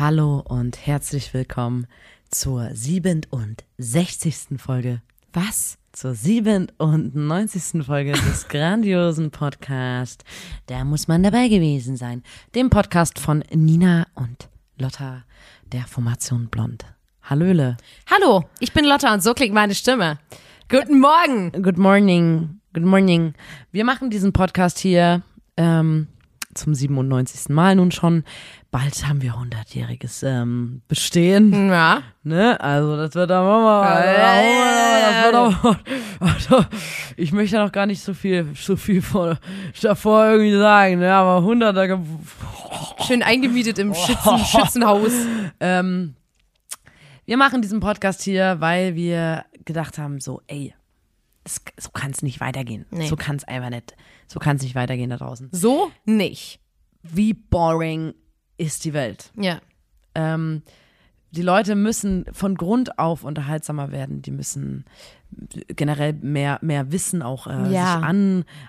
Hallo und herzlich willkommen zur 67. Folge. Was? Zur 97. Folge des grandiosen Podcasts. Da muss man dabei gewesen sein. Dem Podcast von Nina und Lotta der Formation Blond. Hallöle. Hallo, ich bin Lotta und so klingt meine Stimme. Guten Morgen. Good morning. Good morning. Wir machen diesen Podcast hier ähm, zum 97. Mal nun schon. Bald haben wir 100-jähriges ähm, Bestehen. Ja. Ne? Also das wird aber mal. Das wird also, ich möchte noch gar nicht so viel, so viel vor, davor irgendwie sagen, ne? Aber 100er. Schön eingemietet im Schützen, Schützenhaus. Ähm, wir machen diesen Podcast hier, weil wir gedacht haben, so, ey, es, so kann es nicht weitergehen. Nee. So kann es einfach nicht. So kann es nicht weitergehen da draußen. So nicht. Wie boring ist die Welt? Ja. Ähm, die Leute müssen von Grund auf unterhaltsamer werden. Die müssen generell mehr, mehr Wissen auch äh, Ja. sich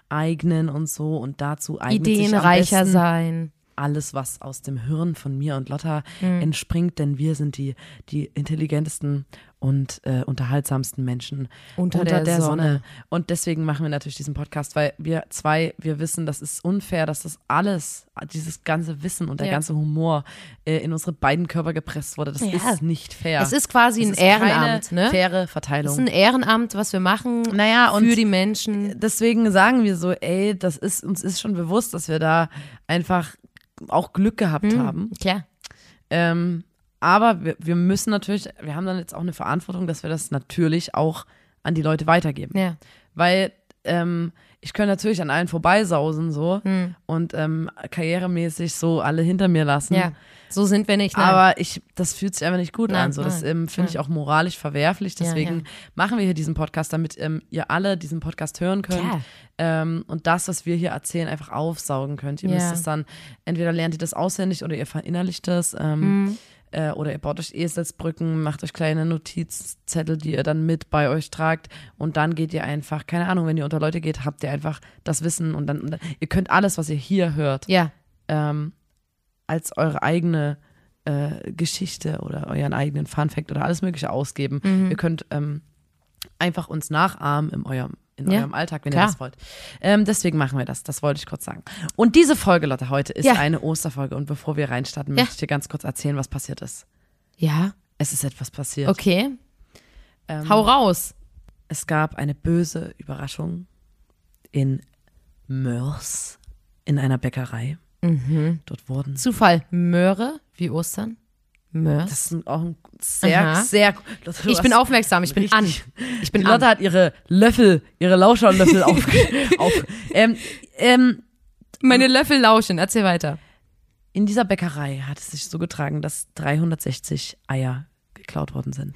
aneignen und so. Und dazu eignet Ideenreicher sein. alles, was aus dem Hirn von mir und Lotta Mhm. entspringt, denn wir sind die, die intelligentesten und äh, unterhaltsamsten Menschen Unter der Sonne. Und deswegen machen wir natürlich diesen Podcast, weil wir zwei, wir wissen, das ist unfair, dass das alles, dieses ganze Wissen und der Ja. ganze Humor äh, in unsere beiden Körper gepresst wurde. Das Ja. ist nicht fair. Es ist quasi Es ein ist Ehrenamt, ne? Faire Verteilung. ist ein Ehrenamt, was wir machen Naja, für die Menschen. deswegen sagen wir so, ey, das ist, uns ist schon bewusst, dass wir da einfach auch Glück gehabt haben. Klar. Ähm, aber wir, wir müssen natürlich, wir haben dann jetzt auch eine Verantwortung, dass wir das natürlich auch an die Leute weitergeben. Ja. Weil ähm, ich könnte natürlich an allen vorbeisausen so Hm. und ähm, karrieremäßig so alle hinter mir lassen. Ja. So sind wir nicht. Nein. Aber ich, das fühlt sich einfach nicht gut Nein, an. So, das ähm, finde ich auch moralisch verwerflich. Ja, Deswegen ja. machen wir hier diesen Podcast, damit ähm, ihr alle diesen Podcast hören könnt Klar. ähm, und das, was wir hier erzählen, einfach aufsaugen könnt. Ihr Ja. müsst es dann, entweder lernt ihr das auswendig oder ihr verinnerlicht das. Ähm, Mhm. Äh, oder ihr baut euch Eselsbrücken, macht euch kleine Notizzettel, die ihr dann mit bei euch tragt und dann geht ihr einfach, keine Ahnung, wenn ihr unter Leute geht, habt ihr einfach das Wissen und dann, und dann ihr könnt alles, was ihr hier hört, ja. ähm, als eure eigene äh, Geschichte oder euren eigenen Funfact oder alles Mögliche ausgeben. Mhm. Ihr könnt ähm, einfach uns nachahmen in eurem, in Ja, eurem Alltag, wenn klar. ihr das wollt. Ähm, deswegen machen wir das. Das wollte ich kurz sagen. Und diese Folge, Lotte, heute ist Ja. eine Osterfolge. Und bevor wir reinstarten, Ja. möchte ich dir ganz kurz erzählen, was passiert ist. Ja. Es ist etwas passiert. Okay. Ähm, Hau raus. Es gab eine böse Überraschung in Mörs in einer Bäckerei. Dort wurden Zufall. Möhre wie Ostern. Mörs. Das ist auch ein sehr, Aha. sehr. Lotte, Ich bin aufmerksam. Ich bin richtig- an. Ich bin Die Lotte an. hat ihre Löffel, ihre Lauscherlöffel auf. auf ähm, ähm, Meine Löffel lauschen. Erzähl weiter. in dieser Bäckerei hat es sich so getragen, dass 360 Eier geklaut worden sind.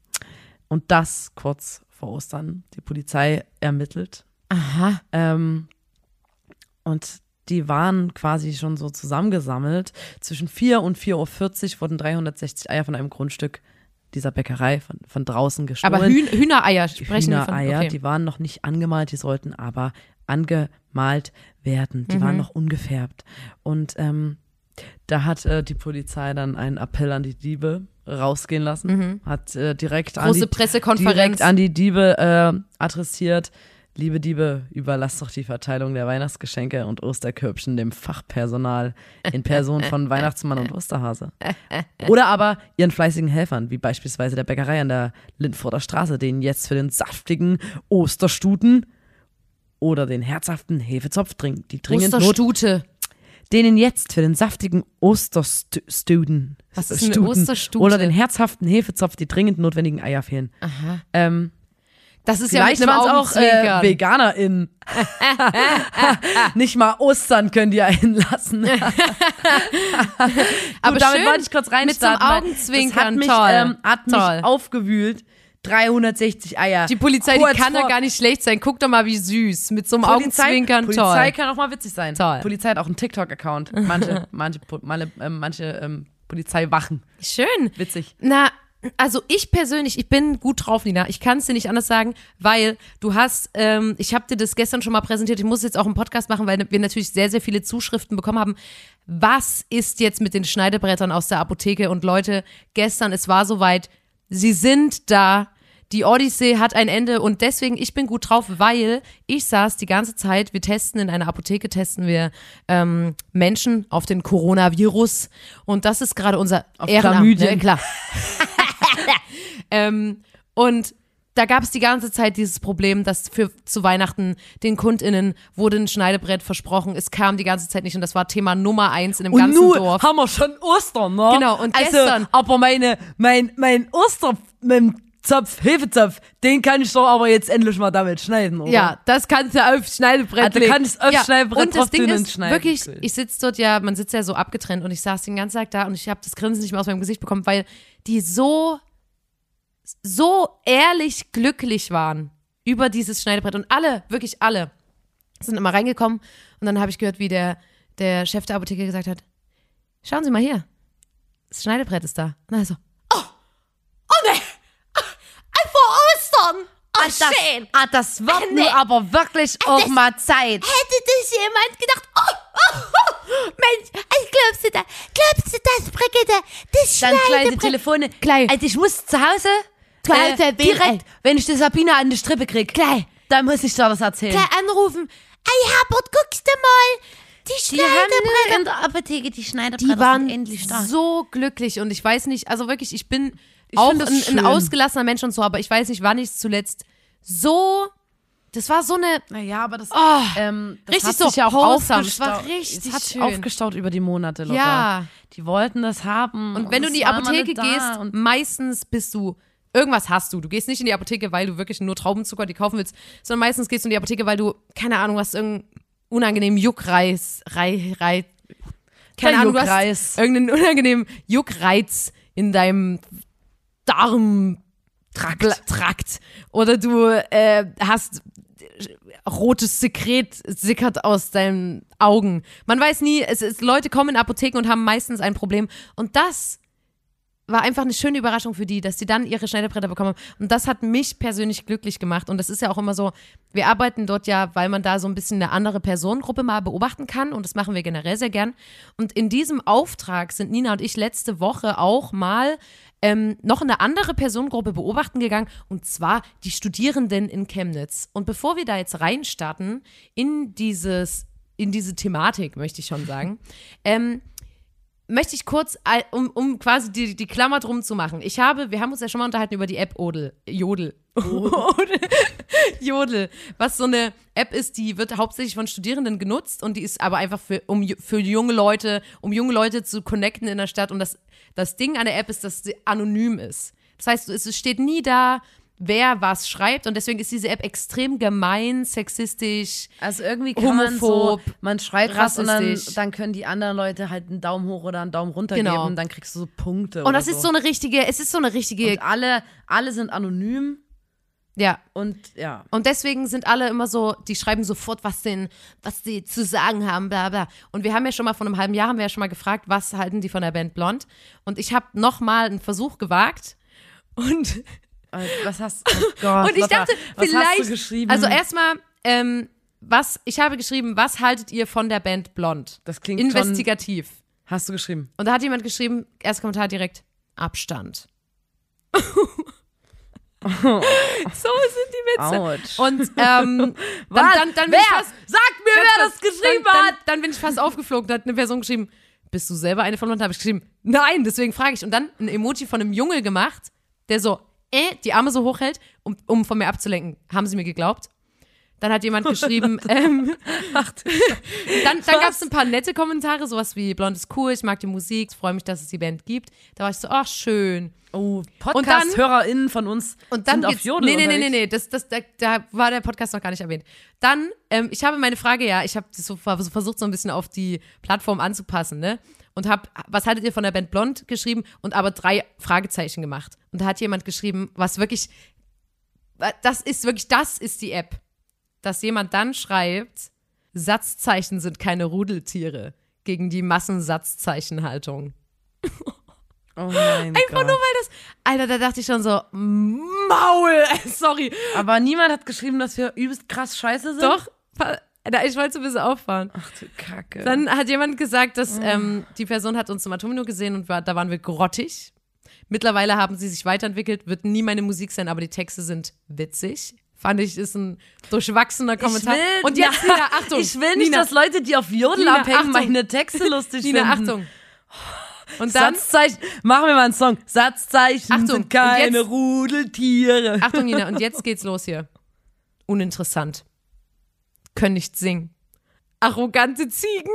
Und das kurz vor Ostern. Die Polizei ermittelt. Aha. Ähm, und die waren quasi schon so zusammengesammelt. Zwischen 4 und 4.40 Uhr wurden 360 Eier von einem Grundstück dieser Bäckerei von, von draußen gestohlen. Aber Hühn Hühnereier sprechen wir Hühnereier, von. Okay. die waren noch nicht angemalt, die sollten aber angemalt werden. Die Mhm. waren noch ungefärbt. Und ähm, da hat äh, die Polizei dann einen Appell an die Diebe rausgehen lassen, hat äh, direkt, an Mhm. Große die, Pressekonferenz. direkt an die Diebe äh, adressiert. Liebe Diebe, überlasst doch die Verteilung der Weihnachtsgeschenke und Osterkörbchen dem Fachpersonal in Person von Weihnachtsmann und Osterhase. Oder aber ihren fleißigen Helfern, wie beispielsweise der Bäckerei an der Lindforder Straße, denen jetzt für den saftigen Osterstuten oder den herzhaften Hefezopf dring, die dringend Not, Osterstute. denen jetzt für den saftigen Osterstuden Was ist eine Stuten Osterstute? oder den herzhaften Hefezopf die dringend notwendigen Eier fehlen. Aha. Ähm, Das ist Vielleicht ja mit einem auch äh. VeganerInnen. Nicht mal Ostern können die einen lassen. Gut, Aber damit wollte ich kurz reinstarten. mit so einem weil Augenzwinkern, Das hat mich, toll, ähm, hat mich toll. aufgewühlt. 360 Eier. Die Polizei, Kurz die kann doch gar nicht schlecht sein. Guck doch mal, wie süß. Mit so einem Polizei, Augenzwinkern, Polizei toll. kann auch mal witzig sein. Toll. Polizei hat auch einen TikTok-Account. Manche, manche, manche, ähm, manche ähm, Polizeiwachen. Schön. Witzig. Na, also ich persönlich, ich bin gut drauf, Nina. Ich kann es dir nicht anders sagen, weil du hast, ähm, ich habe dir das gestern schon mal präsentiert. Ich muss jetzt auch einen Podcast machen, weil wir natürlich sehr, sehr viele Zuschriften bekommen haben. Was ist jetzt mit den Schneidebrettern aus der Apotheke? Und Leute, gestern, es war soweit, sie sind da. Die Odyssee hat ein Ende und deswegen, ich bin gut drauf, weil ich saß die ganze Zeit, wir testen in einer Apotheke, testen wir ähm, Menschen auf den Coronavirus und das ist gerade unser Auf Ehrenamt, ne? klar. ähm, und da gab es die ganze Zeit dieses Problem, dass für zu Weihnachten den KundInnen wurde ein Schneidebrett versprochen. Es kam die ganze Zeit nicht und das war Thema Nummer eins in dem Und ganzen nun Dorf. haben wir schon Ostern, ne? Genau, und also, gestern- Aber meine, mein, mein Oster, mein Zopf, Hefezopf, den kann ich doch aber jetzt endlich mal damit schneiden, oder? Ja, das kannst du auf Schneidebrett Also legen. kannst du auf Schneidebrett Und das Ding ist schneiden. wirklich, ich sitze dort ja, man sitzt ja so abgetrennt und ich saß den ganzen Tag da und ich habe das Grinsen nicht mehr aus meinem Gesicht bekommen, weil die so, so ehrlich glücklich waren über dieses Schneidebrett und alle, wirklich alle, sind immer reingekommen und dann habe ich gehört, wie der, der Chef der Apotheke gesagt hat, schauen Sie mal hier, das Schneidebrett ist da. Und dann so, oh, oh ne, vor Ostern, oh, Ah, das, ah, das wird Nee. aber wirklich auch das- mal Zeit. hätte das jemand gedacht, oh, oh, oh, Mensch, ich glaubst du da, glaubst du das, Brigitte, das Dann kleine. Telefone. Gleich. Also ich muss zu Hause Hause äh, direkt, wenn ich die Sabine an die Strippe krieg, Gleich. dann muss ich dir das erzählen. Gleich anrufen, ey Herbert, guckst du mal, die Schneidebrett. in der Apotheke die Schneiderbretter Die waren endlich da. so glücklich und ich weiß nicht, also wirklich, ich bin Ich auch ein, das ein ausgelassener Mensch und so, aber ich weiß nicht, wann ich zuletzt so, das war so eine, Naja, aber das, Oh, ähm, das richtig hat so sich ja auch wholesome. Das war aufgestaut. richtig es hat schön. aufgestaut über die Monate, Lotta. Ja. Die wollten das haben. Und wenn du in die Apotheke gehst, und meistens bist du, irgendwas hast du. Du gehst nicht in die Apotheke, weil du wirklich nur Traubenzucker die kaufen willst, sondern meistens gehst du in die Apotheke, weil du, keine Ahnung, hast irgendeinen unangenehmen Juckreiz, Rei, Rei, keine Der Ahnung, du Juckreiz. hast irgendeinen unangenehmen Juckreiz in deinem Darm. Trakt. Trakt. Oder du äh, hast rotes Sekret sickert aus deinen Augen. Man weiß nie, es ist, Leute kommen in Apotheken und haben meistens ein Problem. Und das war einfach eine schöne Überraschung für die, dass sie dann ihre Schneidebretter bekommen haben. Und das hat mich persönlich glücklich gemacht. Und das ist ja auch immer so, wir arbeiten dort ja, weil man da so ein bisschen eine andere Personengruppe mal beobachten kann. Und das machen wir generell sehr gern. Und in diesem Auftrag sind Nina und ich letzte Woche auch mal ähm, noch eine andere Personengruppe beobachten gegangen. Und zwar die Studierenden in Chemnitz. Und bevor wir da jetzt reinstarten in dieses, in diese Thematik, möchte ich schon sagen, ähm, möchte ich kurz, um, um quasi die, die Klammer drum zu machen. Ich habe, wir haben uns ja schon mal unterhalten über die App Odel. Jodel. Odel. Jodel. Was so eine App ist, die wird hauptsächlich von Studierenden genutzt und die ist aber einfach für, um, für junge Leute, um junge Leute zu connecten in der Stadt. Und das, das Ding an der App ist, dass sie anonym ist. Das heißt, es steht nie da, wer was schreibt und deswegen ist diese App extrem gemein, sexistisch. Also irgendwie kann man so, Homophob, man schreibt was und dann, rassistisch. dann können die anderen Leute halt einen Daumen hoch oder einen Daumen runter Genau. geben, dann kriegst du so Punkte. Und das ist so eine richtige, es ist so eine richtige, und alle, alle sind anonym ja, und ja. Und deswegen sind alle immer so, die schreiben sofort, was denn, was sie zu sagen haben, bla bla. Und wir haben ja schon mal vor einem halben Jahr haben wir ja schon mal gefragt, was halten die von der Band Blond? Und ich habe noch mal einen Versuch gewagt und Was hast oh Gott, und ich dachte, was vielleicht. hast du geschrieben? Also erstmal, ähm, was ich habe geschrieben, was haltet ihr von der Band Blond? Das klingt Investigativ. hast du geschrieben. Und da hat jemand geschrieben, erster Kommentar direkt Abstand. so sind die Witze. Autsch. Und ähm, dann, dann, dann bin wer? ich fast, Sag mir, wer das geschrieben dann, hat. Dann, dann bin ich fast aufgeflogen. Da hat eine Person geschrieben, bist du selber eine von uns? Da habe ich geschrieben, nein, deswegen frage ich. Und dann ein Emoji von einem Junge gemacht, der so, äh, die Arme so hochhält, um, um von mir abzulenken. Haben sie mir geglaubt? Dann hat jemand geschrieben, ähm, Ach, dann, dann gab es ein paar nette Kommentare, sowas wie Blond ist cool, ich mag die Musik, freue mich, dass es die Band gibt. Da war ich so, ach schön. oh, dann- Podcast-HörerInnen von uns Und dann sind auf Jodel nee, nee, nee, nee, nee, das, das, da, da war der Podcast noch gar nicht erwähnt. Dann, ähm, ich habe meine Frage, ja, ich habe so versucht, so ein bisschen auf die Plattform anzupassen, ne? Und habe, was haltet ihr von der Band Blond geschrieben und aber drei Fragezeichen gemacht. Und da hat jemand geschrieben, was wirklich, das ist wirklich, das ist die App. Dass jemand dann schreibt, Satzzeichen sind keine Rudeltiere gegen die Massensatzzeichenhaltung. Oh mein Einfach Gott. nur, weil das, Alter, da dachte ich schon so, Maul, sorry. Aber niemand hat geschrieben, dass wir übelst krass scheiße sind. Doch, ich wollte so ein bisschen auffahren. Ach du Kacke. Dann hat jemand gesagt, dass ähm, die Person hat uns zum Atomino gesehen und war, da waren wir grottig. Mittlerweile haben sie sich weiterentwickelt, wird nie meine Musik sein, aber die Texte sind witzig. Fand ich, ist ein durchwachsener Kommentar. Ich will, und jetzt, Nina, Achtung. Ich will nicht, Nina, dass Leute, die auf Jodel Nina, abhängen, Achtung. meine Texte lustig Nina, finden. Achtung. Und dann, Satzzeichen, machen wir mal einen Song. Satzzeichen Achtung, sind keine jetzt- Rudeltiere. Achtung, Nina, und jetzt geht's los hier. Uninteressant. Können nicht singen. Arrogante Ziegen.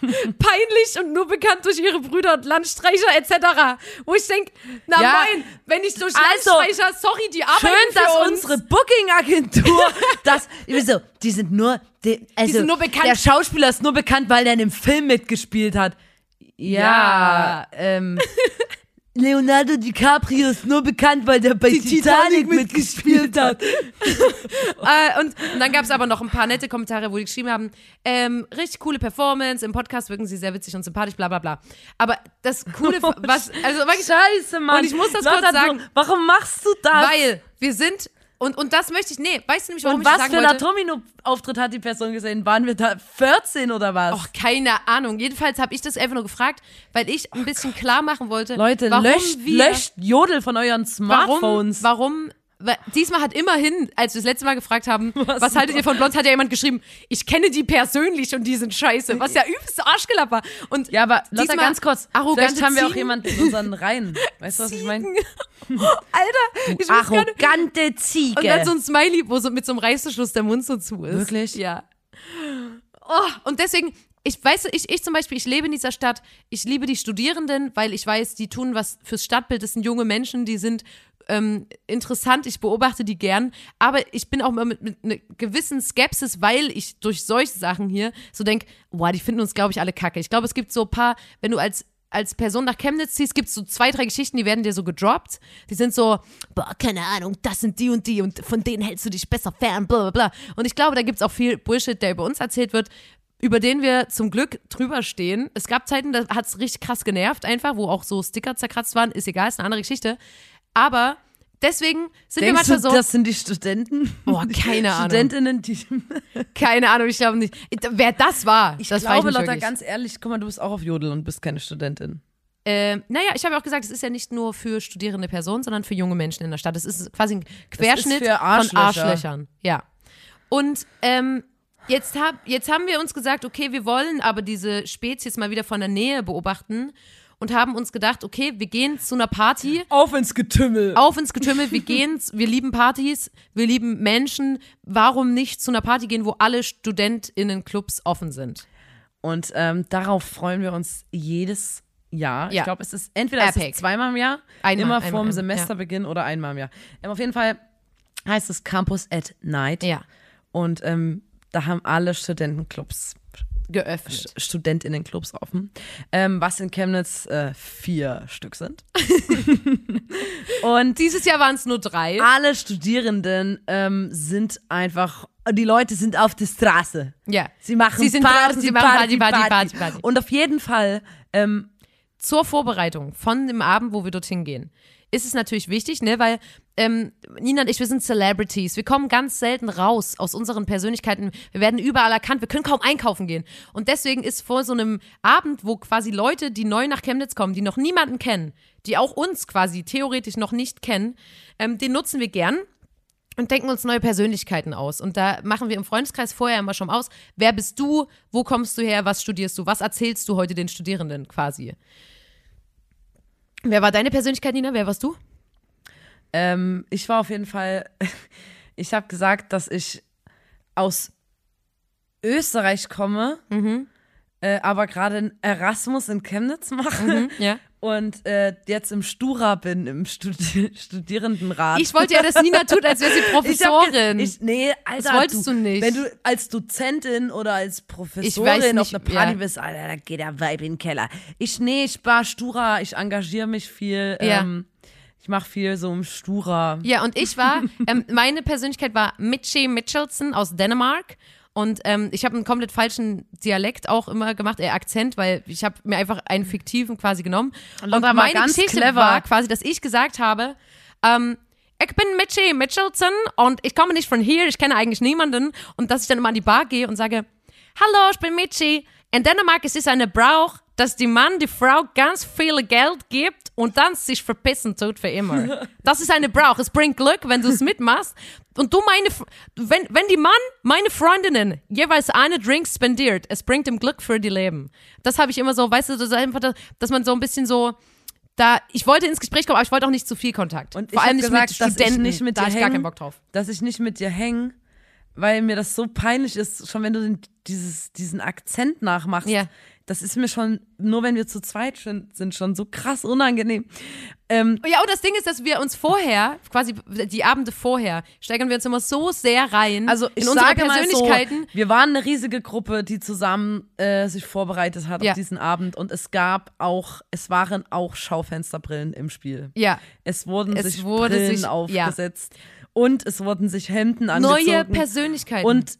Peinlich und nur bekannt durch ihre Brüder und Landstreicher etc. Wo ich denke, na Ja. moin, wenn ich durch Also, Landstreicher, sorry, die arbeiten Schön, für dass uns. unsere Booking-Agentur, das, so, die sind nur, die, also, sind nur bekannt- der Schauspieler ist nur bekannt, weil der in dem Film mitgespielt hat. Ja, Ja. ähm, Leonardo DiCaprio ist nur bekannt, weil der bei Die Titanic, Titanic mitgespielt hat. Äh, und, und dann gab es aber noch ein paar nette Kommentare, wo die geschrieben haben, ähm, richtig coole Performance, im Podcast wirken sie sehr witzig und sympathisch, bla bla bla. Aber das Coole, was, also wirklich, Scheiße, Mann. Und ich muss das Lotta, kurz sagen. Warum machst du das? weil wir sind, und, und das möchte ich, nee, weißt du nämlich, warum Und ich was sagen für ein wollte? Atomino-Auftritt hat die Person gesehen? Waren wir da 14 oder was? Och, keine Ahnung. Jedenfalls habe ich das einfach nur gefragt, weil ich ein bisschen klar machen wollte, Leute, warum löscht, wir, löscht Jodel von euren warum, Smartphones. warum, weil diesmal hat immerhin, als wir das letzte Mal gefragt haben, was, haltet ihr von Blond, hat ja jemand geschrieben, ich kenne die persönlich und die sind scheiße, was ja übelst Arschgelapper. Und Ja, aber Lotta, diesmal ganz kurz. arrogante Vielleicht haben wir auch jemanden in unseren Reihen. Weißt du, was ich meine? Alter, ich Arrogante Ziege. Und dann so ein Smiley, wo so mit so einem Reißverschluss der Mund so zu ist. Wirklich? Ja. Oh, und deswegen, ich weiß, ich, ich zum Beispiel, ich lebe in dieser Stadt, ich liebe die Studierenden, weil ich weiß, die tun was fürs Stadtbild, das sind junge Menschen, die sind ähm, interessant, ich beobachte die gern, aber ich bin auch immer mit, mit einer gewissen Skepsis, weil ich durch solche Sachen hier so denke, boah, die finden uns, glaube ich, alle kacke. Ich glaube, es gibt so ein paar, wenn du als als Person nach Chemnitz ziehst, gibt es so zwei, drei Geschichten, die werden dir so gedroppt. Die sind so, boah, keine Ahnung, das sind die und die und von denen hältst du dich besser fern, bla bla bla. Und ich glaube, da gibt es auch viel Bullshit, der über uns erzählt wird, über den wir zum Glück drüber stehen. Es gab Zeiten, da hat es richtig krass genervt, einfach, wo auch so Sticker zerkratzt waren, ist egal, ist eine andere Geschichte. Aber deswegen sind wir Denkst du, manchmal so, das sind die Studenten? Boah, keine Ahnung. Studentinnen, die. keine Ahnung, ich glaube nicht. Wer das war, Ich das glaube, ich Lotta, wirklich. ganz ehrlich, guck mal, du bist auch auf Jodel und bist keine Studentin. Ähm, naja, ich habe ja auch gesagt, es ist ja nicht nur für studierende Personen, sondern für junge Menschen in der Stadt. Es ist quasi ein Querschnitt für von Arschlöcher. Arschlöchern. Ja. Und ähm, jetzt, hab, jetzt haben wir uns gesagt, okay, wir wollen aber diese Spezies mal wieder von der Nähe beobachten und haben uns gedacht, okay, wir gehen zu einer Party, Auf ins Getümmel. auf ins Getümmel, wir gehen, wir lieben Partys, wir lieben Menschen. Warum nicht zu einer Party gehen, wo alle StudentInnen-Clubs offen sind? Und ähm, darauf freuen wir uns jedes Jahr. Ja. Ich glaube, es ist entweder es ist zweimal im Jahr, Einmal, immer einmal, vorm einmal, Semesterbeginn oder einmal im Jahr. Ähm, auf jeden Fall heißt es Campus at Night. Ja. Und ähm, da haben alle Studentenclubs, Geöffnet. Studentinnen-Clubs offen, ähm, was in Chemnitz äh, vier Stück sind. Und Dieses Jahr waren es nur drei. alle Studierenden ähm, sind einfach, die Leute sind auf der Straße. Ja. Sie machen Sie sind Party, draußen, sie machen Party, Party, Party, Party, Party. Und auf jeden Fall, ähm, zur Vorbereitung von dem Abend, wo wir dorthin gehen, ist es natürlich wichtig, ne, weil ähm, Nina und ich, wir sind Celebrities. Wir kommen ganz selten raus aus unseren Persönlichkeiten. Wir werden überall erkannt. Wir können kaum einkaufen gehen. Und deswegen ist vor so einem Abend, wo quasi Leute, die neu nach Chemnitz kommen, die noch niemanden kennen, die auch uns quasi theoretisch noch nicht kennen, ähm, den nutzen wir gern und denken uns neue Persönlichkeiten aus. Und da machen wir im Freundeskreis vorher immer schon aus, wer bist du, wo kommst du her, was studierst du, was erzählst du heute den Studierenden quasi. Wer war deine Persönlichkeit, Nina? Wer warst du? ähm, ich war auf jeden Fall, ich habe gesagt, dass ich aus Österreich komme, Mhm. äh, aber gerade einen Erasmus in Chemnitz mache Ja. Und äh, jetzt im Stura bin, im Studi Studierendenrat. Ich wollte ja, dass Nina tut, als wäre sie Ich Professorin. ge- Ich, nee, Alter, wolltest du nicht. Wenn du als Dozentin oder als Ich Professorin auf einer Party ja. bist, Alter, da geht der Vibe in den Keller. Ich, nee, ich war Stura, ich engagiere mich viel. Ja. Ähm, ich mache viel so im Stura. Ja, und ich war, ähm, meine Persönlichkeit war Mitchie Mitchelson aus Dänemark. Und ähm, ich habe einen komplett falschen Dialekt auch immer gemacht, äh, Akzent, weil ich habe mir einfach einen fiktiven quasi genommen. Und, war meine Geschichte clever. war quasi, dass ich gesagt habe, ähm, ich bin Mitchie Mitchelson und ich komme nicht von hier, ich kenne eigentlich niemanden. Und dass ich dann immer an die Bar gehe und sage, hallo, ich bin Mitchie. In Dänemark ist es eine Brauch, dass die Mann die Frau ganz viel Geld gibt und dann sich verpissen tut für immer. Das ist eine Brauch. Es bringt Glück, wenn du es mitmachst. Und du meine, wenn, wenn die Mann meine Freundinnen jeweils eine Drink spendiert, es bringt ihm Glück für die Leben. Das habe ich immer so, weißt du, das ist einfach, dass man so ein bisschen so, da, ich wollte ins Gespräch kommen, aber ich wollte auch nicht zu viel Kontakt. Und Vor ich allem nicht gesagt, mit dass ich Studenten, nicht mit da dir hab ich gar keinen Bock drauf. dass ich nicht mit dir hänge, weil mir das so peinlich ist, schon wenn du den, dieses, diesen Akzent nachmachst. Ja. Das ist mir schon, nur wenn wir zu zweit sind, sind schon so krass unangenehm. Ähm, Ja, und das Ding ist, dass wir uns vorher, quasi die Abende vorher, steigern wir uns immer so sehr rein also ich in unsere sage mal so, Persönlichkeiten. wir waren eine riesige Gruppe, die zusammen äh, sich vorbereitet hat Ja. auf diesen Abend und es gab auch, es waren auch Schaufensterbrillen im Spiel. ja, Es wurden Es sich wurde Brillen sich- ja. aufgesetzt und es wurden sich Hemden angezogen. neue Persönlichkeiten. Und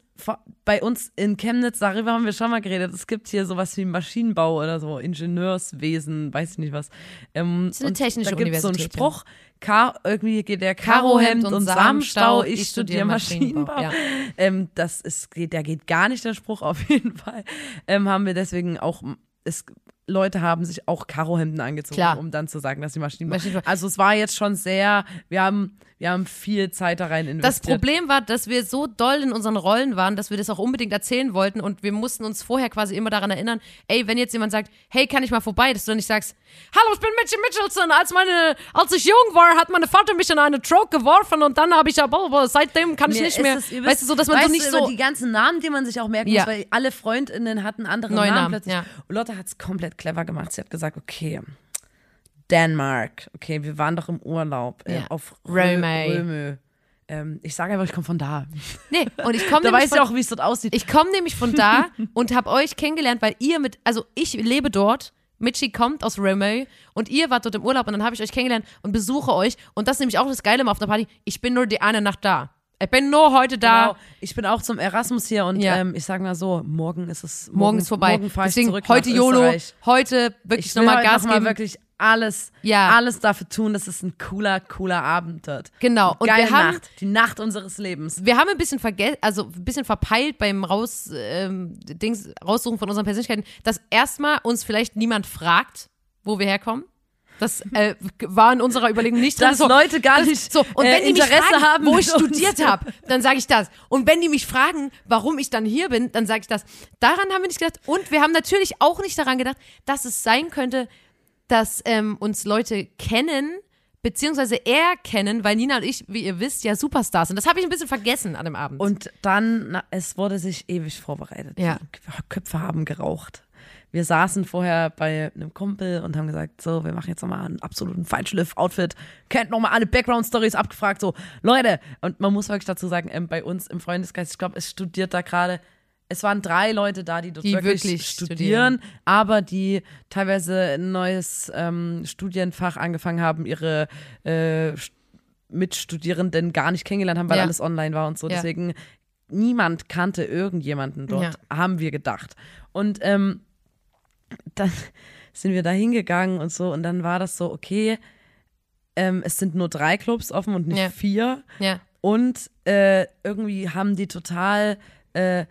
bei uns in Chemnitz, darüber haben wir schon mal geredet, es gibt hier sowas wie Maschinenbau oder so, Ingenieurswesen, weiß ich nicht was. Ähm, ist eine technische da gibt's so einen Universität, Spruch, Kar irgendwie geht der Karohemd und und Samenstau, ich ich studiere studiere Maschinenbau, Maschinenbau. ja. Ähm, das ist, geht, der geht gar nicht, der Spruch auf jeden Fall. Ähm, haben wir deswegen auch, es, Leute haben sich auch Karohemden angezogen, Klar. um dann zu sagen, dass sie Maschinenbau. Maschinenbau. Also es war jetzt schon sehr, wir haben, wir haben viel Zeit da rein das investiert. Problem war, dass wir so doll in unseren Rollen waren, dass wir das auch unbedingt erzählen wollten und wir mussten uns vorher quasi immer daran erinnern, ey, wenn jetzt jemand sagt, hey, kann ich mal vorbei, dass du dann nicht sagst, hallo, ich bin Mitchie Mitchelson, als meine, als ich jung war, hat meine Vater mich in eine Troke geworfen und dann habe ich ja, blablabla, seitdem kann ich Mir nicht mehr, es, weißt du, so, dass man so nicht so, die ganzen Namen, die man sich auch merken Ja. muss, weil alle Freundinnen hatten andere Neue Namen, Namen, plötzlich. ja. Und Lotte hat es komplett clever gemacht. Sie hat gesagt, okay, Dänemark, okay, wir waren doch im Urlaub äh, Ja. auf. Rö- Römö. Ähm, ich sage einfach, ich komme von da. nee, und ich komme Da von, du auch, wie es dort aussieht. Ich komme nämlich von da und habe euch kennengelernt, weil ihr mit, also ich lebe dort, Mitchi kommt aus Römö und ihr wart dort im Urlaub und dann habe ich euch kennengelernt und besuche euch. Und das ist nämlich auch das Geile auf der Party. Ich bin nur die eine Nacht da. Ich bin nur heute da. Genau. Ich bin auch zum Erasmus hier und Ja. ähm, ich sage mal so, morgen ist es Morgen ist vorbei. Morgen Deswegen heute YOLO, Österreich. heute wirklich nochmal Gas noch mal geben. wirklich alles, Ja. alles dafür tun, dass es ein cooler, cooler Abend wird. Genau. Und Geile wir haben, Nacht, die Nacht unseres Lebens. wir haben ein bisschen vergessen, also ein bisschen verpeilt beim Raus, ähm, Dings, Raussuchen von unseren Persönlichkeiten, dass erstmal uns vielleicht niemand fragt, wo wir herkommen. Das äh, war in unserer Überlegung nicht drin. Dass So, Leute gar nicht so, und äh, wenn die mich Interesse fragen, haben, wo ich studiert habe, dann sage ich das. Und wenn die mich fragen, warum ich dann hier bin, dann sage ich das. Daran haben wir nicht gedacht. Und wir haben natürlich auch nicht daran gedacht, dass es sein könnte, dass ähm, uns Leute kennen, beziehungsweise eher kennen, weil Nina und ich, wie ihr wisst, ja Superstars sind. Das habe ich ein bisschen vergessen an dem Abend. Und dann, na, es wurde sich ewig vorbereitet. Ja. Die Köpfe haben geraucht. Wir saßen vorher bei einem Kumpel und haben gesagt, so, wir machen jetzt nochmal einen absoluten Feinschliff-Outfit. Kennt nochmal alle Background-Stories abgefragt, so, Leute. Und man muss wirklich dazu sagen, ähm, bei uns im Freundeskreis, ich glaube, es studiert da gerade, es waren drei Leute da, die dort Die wirklich, wirklich studieren, aber die teilweise ein neues ähm, Studienfach angefangen haben, ihre äh, St- Mitstudierenden gar nicht kennengelernt haben, weil Ja. alles online war und so. Ja. Deswegen niemand kannte irgendjemanden dort, haben wir gedacht. Und ähm, dann sind wir da hingegangen und so und dann war das so, okay, ähm, es sind nur drei Clubs offen und nicht Ja. vier. ja. Und äh, irgendwie haben die total äh,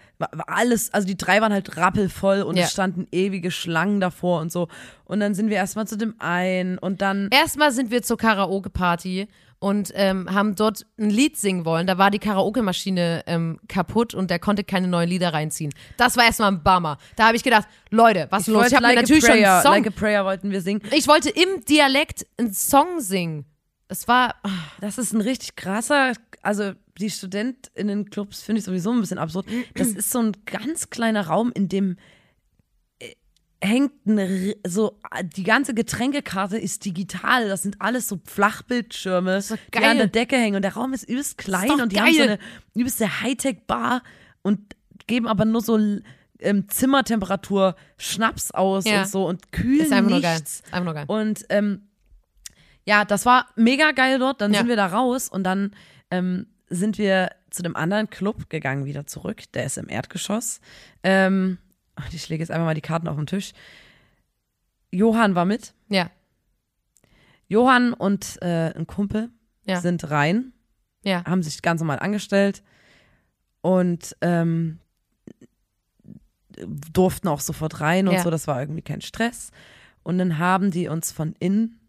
alles, also die drei waren halt rappelvoll und Ja. es standen ewige Schlangen davor und so. Und dann sind wir erstmal zu dem einen und dann Erstmal sind wir zur Karaoke-Party und ähm, haben dort ein Lied singen wollen. Da war die Karaoke-Maschine ähm, kaputt und der konnte keine neuen Lieder reinziehen. Das war erstmal ein Bummer. Da habe ich gedacht, Leute, was ist los? Ich habe like natürlich a schon prayer, einen Song. Like a Prayer wollten wir singen. ich wollte im Dialekt einen Song singen. Das war, Das ist ein richtig krasser, also die StudentInnen-Clubs finde ich sowieso ein bisschen absurd. Das ist so ein ganz kleiner Raum, in dem hängt eine, so, die ganze Getränkekarte ist digital. Das sind alles so Flachbildschirme, doch die geil. an der Decke hängen. Und der Raum ist übelst klein doch und die haben so geil. eine übelste Hightech-Bar und geben aber nur so ähm, Zimmertemperatur Schnaps aus Ja. und so und kühlen Ist einfach nur nichts. geil. Ist einfach nur geil. Und ähm, ja, das war mega geil dort. Dann Ja. sind wir da raus und dann ähm, sind wir zu dem anderen Club gegangen, wieder zurück. Der ist im Erdgeschoss. Ähm, ich lege jetzt einfach mal die Karten auf den Tisch. Johann war mit. Ja, Johann und äh, ein Kumpel Ja. sind rein, ja. haben sich ganz normal angestellt und ähm, durften auch sofort rein und Ja. so. Das war irgendwie kein Stress. Und dann haben die uns von innen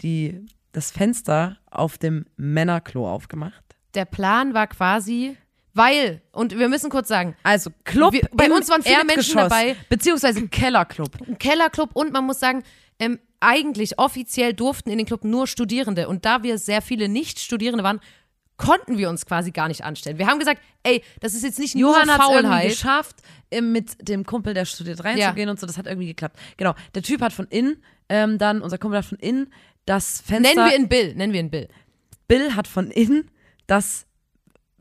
die, das Fenster auf dem Männerklo aufgemacht. Der Plan war quasi, weil, und wir müssen kurz sagen, Also Club Wir- bei uns waren viele Menschen Erdgeschoss, dabei. Beziehungsweise Kellerclub. ein Kellerclub und man muss sagen, ähm, eigentlich offiziell durften in den Club nur Studierende und da wir sehr viele Nicht-Studierende waren, konnten wir uns quasi gar nicht anstellen. Wir haben gesagt, ey, das ist jetzt nicht Johann nur hat es irgendwie Faulheit. geschafft, ähm, mit dem Kumpel, der studiert, reinzugehen und so. Das hat irgendwie geklappt. Genau. Der Typ hat von innen, ähm, dann, unser Kumpel hat von innen das Fenster. Nennen wir ihn Bill, nennen wir ihn Bill. Bill hat von innen das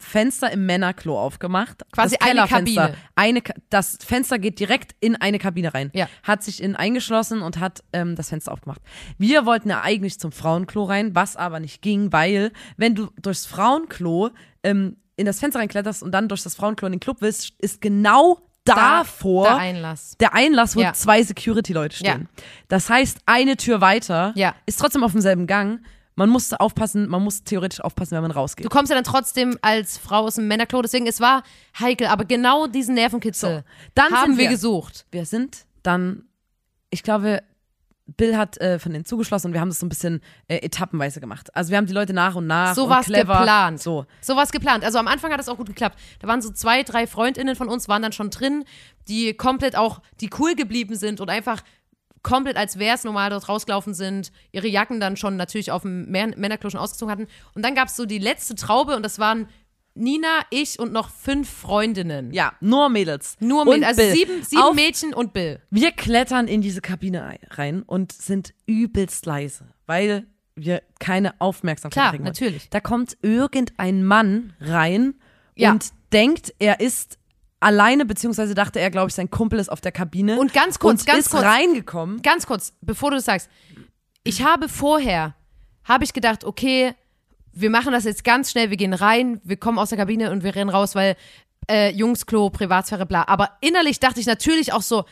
Fenster im Männerklo aufgemacht. Quasi eine. Kabine. Eine, das Fenster geht direkt in eine Kabine rein. Ja. Hat sich innen eingeschlossen und hat ähm, das Fenster aufgemacht. Wir wollten ja eigentlich zum Frauenklo rein, was aber nicht ging, weil wenn du durchs Frauenklo ähm, in das Fenster reinkletterst und dann durch das Frauenklo in den Club willst, ist genau davor der Einlass. der Einlass, wo Ja. zwei Security-Leute stehen. Ja. Das heißt, eine Tür weiter Ja. ist trotzdem auf demselben Gang. Man muss aufpassen, man muss theoretisch aufpassen, wenn man rausgeht. Du kommst ja dann trotzdem als Frau aus dem Männerklo, deswegen es war heikel, aber genau diesen Nervenkitzel So, dann haben sind wir wir- gesucht. wir sind dann, ich glaube, Bill hat äh, von denen zugeschlossen und wir haben das so ein bisschen äh, etappenweise gemacht. Also wir haben die Leute nach und nach So clever. geplant. So. So was geplant. Also am Anfang hat es auch gut geklappt. Da waren so zwei, drei Freundinnen von uns, waren dann schon drin, die komplett auch, die cool geblieben sind und einfach komplett als wäre es normal dort rausgelaufen sind, ihre Jacken dann schon natürlich auf dem Män- Männerklo schon ausgezogen hatten. Und dann gab es so die letzte Traube und das waren Nina, ich und noch fünf Freundinnen. Ja, nur Mädels. Nur mit, also Bill. sieben, sieben Auf, Mädchen und Bill. Wir klettern in diese Kabine ein- rein und sind übelst leise, weil wir keine Aufmerksamkeit Klar, kriegen. natürlich. Da kommt irgendein Mann rein Ja. und denkt, er ist alleine, beziehungsweise dachte er, glaube ich, sein Kumpel ist auf der Kabine. Und ganz kurz, und ganz ist kurz. reingekommen. ganz kurz, bevor du das sagst, ich habe vorher, habe ich gedacht, okay, wir machen das jetzt ganz schnell, wir gehen rein, wir kommen aus der Kabine und wir rennen raus, weil äh, Jungsklo, Privatsphäre, bla. Aber innerlich dachte ich natürlich auch so,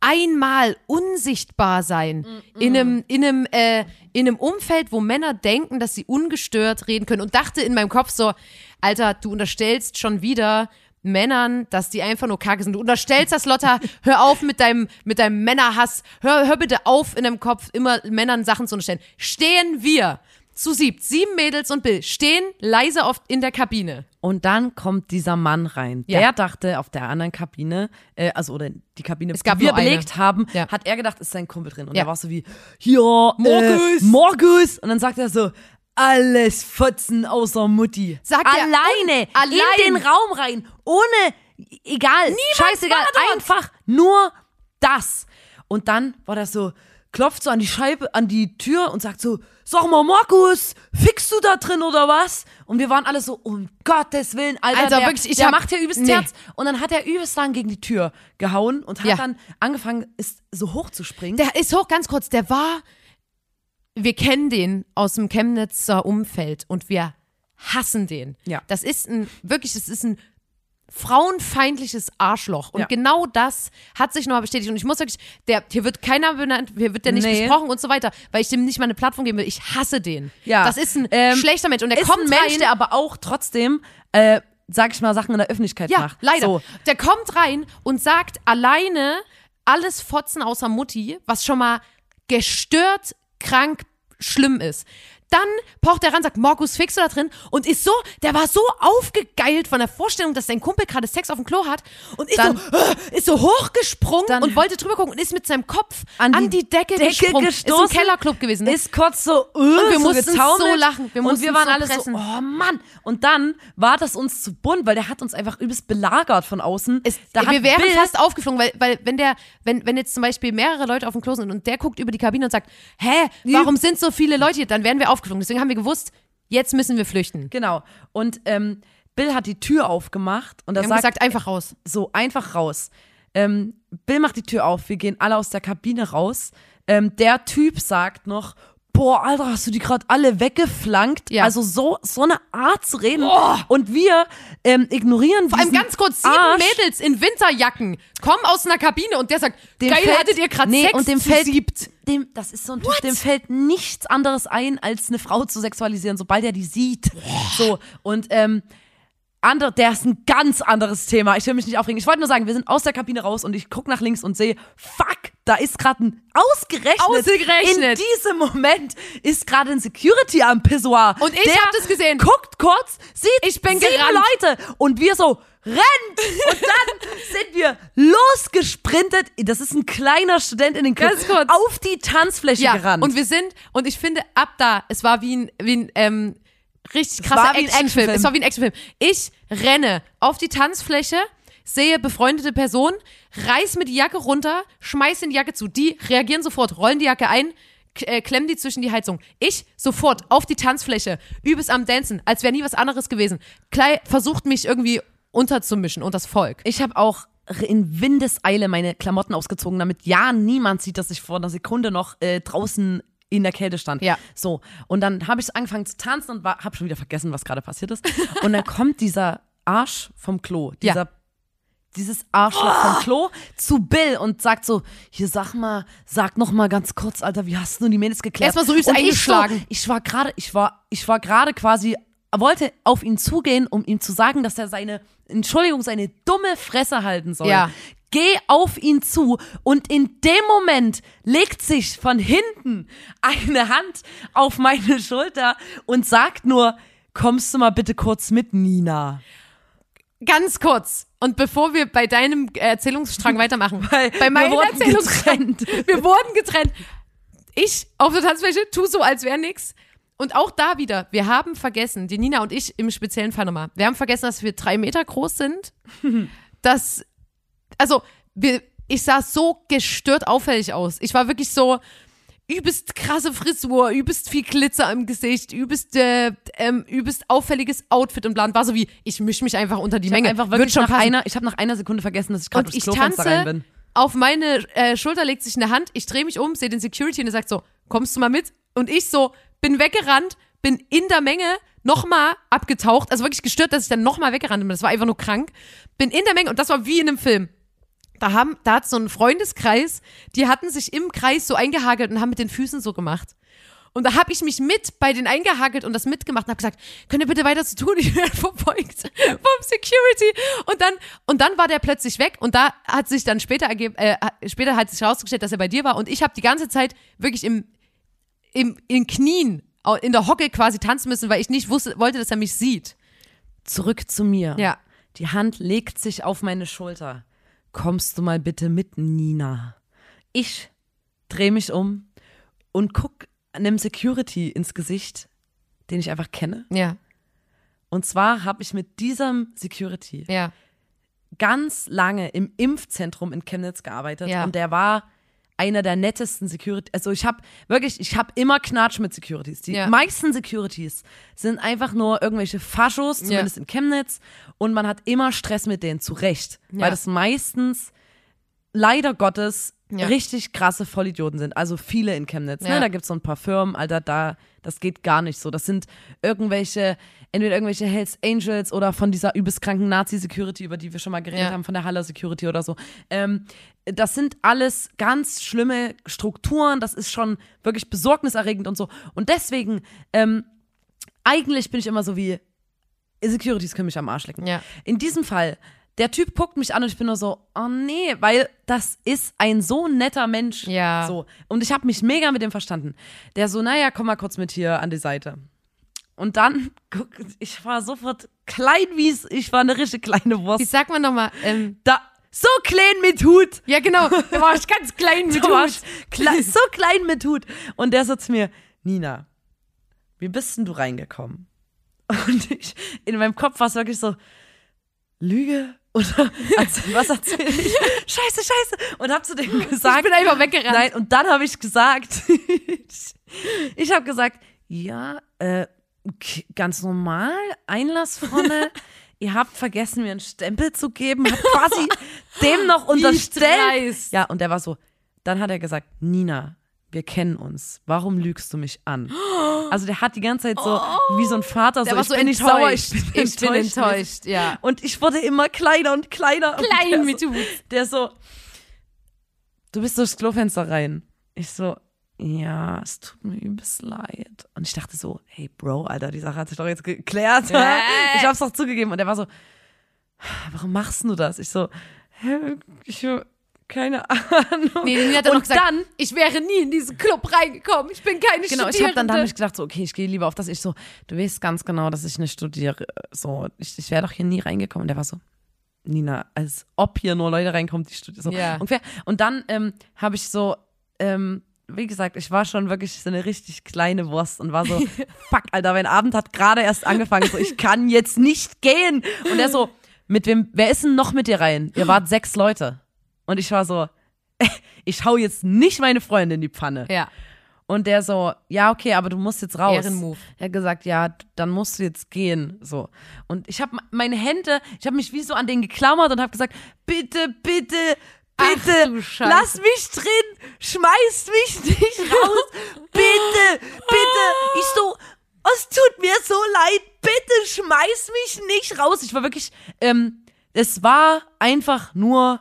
einmal unsichtbar sein in einem, in einem, äh, in einem Umfeld, wo Männer denken, dass sie ungestört reden können und dachte in meinem Kopf so, Alter, du unterstellst schon wieder Männern, dass die einfach nur kacke sind. Du unterstellst das, Lotta, hör auf mit deinem, mit deinem Männerhass, hör, hör bitte auf in deinem Kopf immer Männern Sachen zu unterstellen. Stehen wir zu siebt, sieben Mädels und Bill, stehen leise oft in der Kabine. Und dann kommt dieser Mann rein. Ja. Der dachte auf der anderen Kabine, äh, also oder die Kabine, Es gab die wir nur eine. belegt haben, Ja. hat er gedacht, ist sein Kumpel drin. Und Ja. er war so wie, hier, Morgus. Äh, Morgus. Und dann sagt er so, alles Fotzen außer Mutti. Sagt er, alleine und allein. in den Raum rein, ohne, egal, scheißegal, war dort. einfach nur das. Und dann war das so, klopft so an die Scheibe, an die Tür und sagt so, sag mal, Markus, fickst du da drin oder was? Und wir waren alle so, um Gottes Willen, Alter, Alter, der, wirklich, ich der hab- macht ja übelst nee. Herz. Und dann hat er übelst lang gegen die Tür gehauen und hat Ja. dann angefangen, ist so hoch zu springen. Der ist hoch, ganz kurz, der war, wir kennen den aus dem Chemnitzer Umfeld und wir hassen den. Ja. Das ist ein, wirklich, das ist ein frauenfeindliches Arschloch. Und Ja. genau das hat sich nochmal bestätigt. Und ich muss wirklich, der, hier wird keiner benannt, hier wird der nicht Nee. besprochen und so weiter, weil ich dem nicht mal eine Plattform geben will. Ich hasse den. Ja. Das ist ein Ähm, schlechter Mensch. Und der kommt ein Mensch, rein, der aber auch trotzdem, äh, sag ich mal, Sachen in der Öffentlichkeit Ja, macht. leider. So. Der kommt rein und sagt alleine alles Fotzen außer Mutti, was schon mal gestört, krank, schlimm ist. Dann pocht er ran, sagt, Markus Fix da drin und ist so, der war so aufgegeilt von der Vorstellung, dass sein Kumpel gerade Sex auf dem Klo hat und ist, Dann- so, äh, ist so hochgesprungen und wollte drüber gucken und ist mit seinem Kopf An an die die, Decke, Decke gesprungen. gestoßen, Ist ein Kellerclub gewesen, ne? Ist kurz so, uh, Und wir so mussten so lachen. Wir und wir waren so alle pressen. so, oh Mann. Und dann war das uns zu bunt, weil der hat uns einfach übelst belagert von außen. Es, wir wären Bill, fast aufgeflogen, weil, weil wenn der, wenn, wenn jetzt zum Beispiel mehrere Leute auf dem Klo sind und der guckt über die Kabine und sagt, hä, warum sind so viele Leute hier, dann wären wir aufgeflogen. Deswegen haben wir gewusst, jetzt müssen wir flüchten. Genau. Und ähm, Bill hat die Tür aufgemacht und er sagt gesagt, einfach raus. so einfach raus. Ähm, Bill macht die Tür auf, wir gehen alle aus der Kabine raus. Ähm, der Typ sagt noch, boah, Alter, hast du die gerade alle weggeflankt? Ja. Also so, so eine Art zu reden. Und wir ähm, ignorieren Vor allem ganz kurz, sieben Arsch. Mädels in Winterjacken kommen aus einer Kabine und der sagt, Dem geil, fällt- hattet ihr gerade nee, Sex und dem fällt, siebt. Dem, das ist so ein Typ, dem fällt nichts anderes ein, als eine Frau zu sexualisieren, sobald er die sieht. So, und ähm, andere, der ist ein ganz anderes Thema. Ich will mich nicht aufregen. Ich wollte nur sagen, wir sind aus der Kabine raus und ich gucke nach links und sehe, fuck, da ist gerade ein ausgerechnet. Ausgerechnet. In diesem Moment ist gerade ein Security am Pissoir. Und ich Der hab das gesehen. Guckt kurz, sieht Ich bin sieben gerannt. Leute und wir so, rennt! Und dann sind wir losgesprintet. Das ist ein kleiner Student in den Club. Ganz kurz. Auf die Tanzfläche Ja, gerannt. und wir sind, und ich finde, ab da, es war wie ein, wie ein ähm, richtig krasser Actionfilm. Es war wie ein Actionfilm. Ich renne auf die Tanzfläche, sehe befreundete Person, reiß mir die Jacke runter, schmeiß in die Jacke zu. Die reagieren sofort, rollen die Jacke ein, äh, klemmen die zwischen die Heizung. Ich sofort auf die Tanzfläche, übes am Dancen, als wäre nie was anderes gewesen. Klei versucht mich irgendwie unterzumischen und das Volk. Ich habe auch in Windeseile meine Klamotten ausgezogen, damit ja niemand sieht, dass ich vor einer Sekunde noch äh, draußen in der Kälte stand. Ja. So. Und dann habe ich angefangen zu tanzen und habe schon wieder vergessen, was gerade passiert ist. Und dann kommt dieser Arsch vom Klo, Ja. dieser dieses Arschloch vom Klo zu Bill und sagt so, hier sag mal, sag noch mal ganz kurz, Alter, wie hast du die Mädels geklärt? Erstmal so übelst und ich eingeschlagen. So, ich war gerade, ich war, ich war gerade quasi, wollte auf ihn zugehen, um ihm zu sagen, dass er seine, Entschuldigung, seine dumme Fresse halten soll. Ja. Geh auf ihn zu und in dem Moment legt sich von hinten eine Hand auf meine Schulter und sagt nur, kommst du mal bitte kurz mit, Nina? Ganz kurz. Und bevor wir bei deinem äh, Erzählungsstrang weitermachen, Weil bei wir meinem wurden Erzählungsstrang, getrennt. wir wurden getrennt. Ich auf der Tanzfläche tu so, als wäre nix. Und auch da wieder, wir haben vergessen, die Nina und ich im speziellen Fall nochmal, wir haben vergessen, dass wir drei Meter groß sind. dass, also, wir, ich sah so gestört auffällig aus. Ich war wirklich so, übelst krasse Frisur, übelst viel Glitzer im Gesicht, übelst, äh, ähm, übelst auffälliges Outfit und Plan. War so wie, ich mische mich einfach unter die Ich Menge. einfach Wird wirklich schon nach passen. einer, ich habe nach einer Sekunde vergessen, dass ich gerade ich Klofenster rein tanze, bin. auf meine äh, Schulter legt sich eine Hand, ich drehe mich um, sehe den Security und er sagt so, kommst du mal mit? Und ich so, bin weggerannt, bin in der Menge nochmal abgetaucht, also wirklich gestört, dass ich dann nochmal weggerannt bin, das war einfach nur krank, bin in der Menge und das war wie in einem Film. Da, haben, da hat so ein Freundeskreis, die hatten sich im Kreis so eingehagelt und haben mit den Füßen so gemacht. Und da habe ich mich mit bei denen eingehagelt und das mitgemacht und habe gesagt, könnt ihr bitte weiter zu tun? Ich werde verfolgt vom Security. Und dann, und dann war der plötzlich weg und da hat sich dann später ergeben, äh, später hat sich herausgestellt, dass er bei dir war und ich habe die ganze Zeit wirklich im, im, in Knien, in der Hocke quasi tanzen müssen, weil ich nicht wusste, wollte, dass er mich sieht. Zurück zu mir. Ja. Die Hand legt sich auf meine Schulter. Kommst du mal bitte mit, Nina? Ich drehe mich um und guck einem Security ins Gesicht, den ich einfach kenne. Ja, Und zwar habe ich mit diesem Security ja. ganz lange im Impfzentrum in Chemnitz gearbeitet Ja. und der war einer der nettesten Security. Also ich habe wirklich, ich habe immer Knatsch mit Securities. Die Ja. meisten Securities sind einfach nur irgendwelche Faschos, zumindest in Chemnitz, und man hat immer Stress mit denen, zu Recht, Ja. weil das meistens leider Gottes Ja. richtig krasse Vollidioten sind. Also viele in Chemnitz. Ja. Ne? Da gibt es so ein paar Firmen, Alter, da, das geht gar nicht so. Das sind irgendwelche, entweder irgendwelche Hells Angels oder von dieser übelst kranken Nazi-Security, über die wir schon mal geredet Ja. haben, von der Haller Security oder so. Ähm, das sind alles ganz schlimme Strukturen. Das ist schon wirklich besorgniserregend und so. Und deswegen, ähm, eigentlich bin ich immer so wie, Securities können mich am Arsch lecken. In diesem Fall, der Typ guckt mich an und ich bin nur so, oh nee, weil das ist ein so netter Mensch. Ja. So. Und ich habe mich mega mit dem verstanden. Der so, naja, komm mal kurz mit hier an die Seite. Und dann, guck, ich war sofort klein wie es, ich war eine richtig kleine Wie Wurst. sagt man nochmal? Ähm, Da, so klein mit Hut. ja, genau. Da war ich ganz klein mit Hut. Kle so klein mit Hut. Und der so zu mir, Nina, wie bist denn du reingekommen? Und ich, in meinem Kopf war es wirklich so, Lüge? Oder also, was erzähl ich? Scheiße, scheiße. Und hab zu dem Ich gesagt, bin einfach weggerannt. nein, und dann habe ich gesagt, ich habe gesagt, ja, äh, ganz normal, Einlass vorne. Ihr habt vergessen, mir einen Stempel zu geben, habt quasi dem noch unterstellt. Ja, und der war so, dann hat er gesagt, Nina, wir kennen uns. Warum lügst du mich an? Also der hat die ganze Zeit so, wie so ein Vater, Der so, war ich so bin enttäuscht. sauer, ich bin Ich bin enttäuscht. enttäuscht, ja. Und ich wurde immer kleiner und kleiner. und Klein der mit so. Der so, du bist durchs Klofenster rein. Ich so, ja, es tut mir übelst leid. Und ich dachte so, hey Bro, Alter, die Sache hat sich doch jetzt geklärt. Äh. Ich hab's doch zugegeben. Und er war so, warum machst du das? Ich so, ich keine Ahnung. Nee, hat dann und gesagt, dann, ich wäre nie in diesen Club reingekommen. Ich bin keine genau, ich Studierende. habe dann, dann hab ich gedacht, so, okay, ich gehe lieber auf das. Ich so, du weißt ganz genau, dass ich nicht studiere. So, ich, ich wäre doch hier nie reingekommen. Und der war so, Nina, als ob hier nur Leute reinkommen, die studieren. So, Ja. ungefähr. Und dann ähm, habe ich so, ähm, wie gesagt, ich war schon wirklich so eine richtig kleine Wurst und war so, fuck, Alter, mein Abend hat gerade erst angefangen. So, ich kann jetzt nicht gehen. Und er so, mit wem, wer ist denn noch mit dir rein? Ihr wart sechs Leute. Und ich war so, ich hau jetzt nicht meine Freundin in die Pfanne. ja. Und der so, ja, okay, aber du musst jetzt raus. Ehrenmove. Er hat gesagt, ja, dann musst du jetzt gehen. So. Und ich habe meine Hände, ich habe mich wie so an den geklammert und habe gesagt, bitte, bitte, bitte, lass mich drin, schmeiß mich nicht raus, bitte, bitte. Ich so, es tut mir so leid, bitte schmeiß mich nicht raus. Ich war wirklich, ähm, es war einfach nur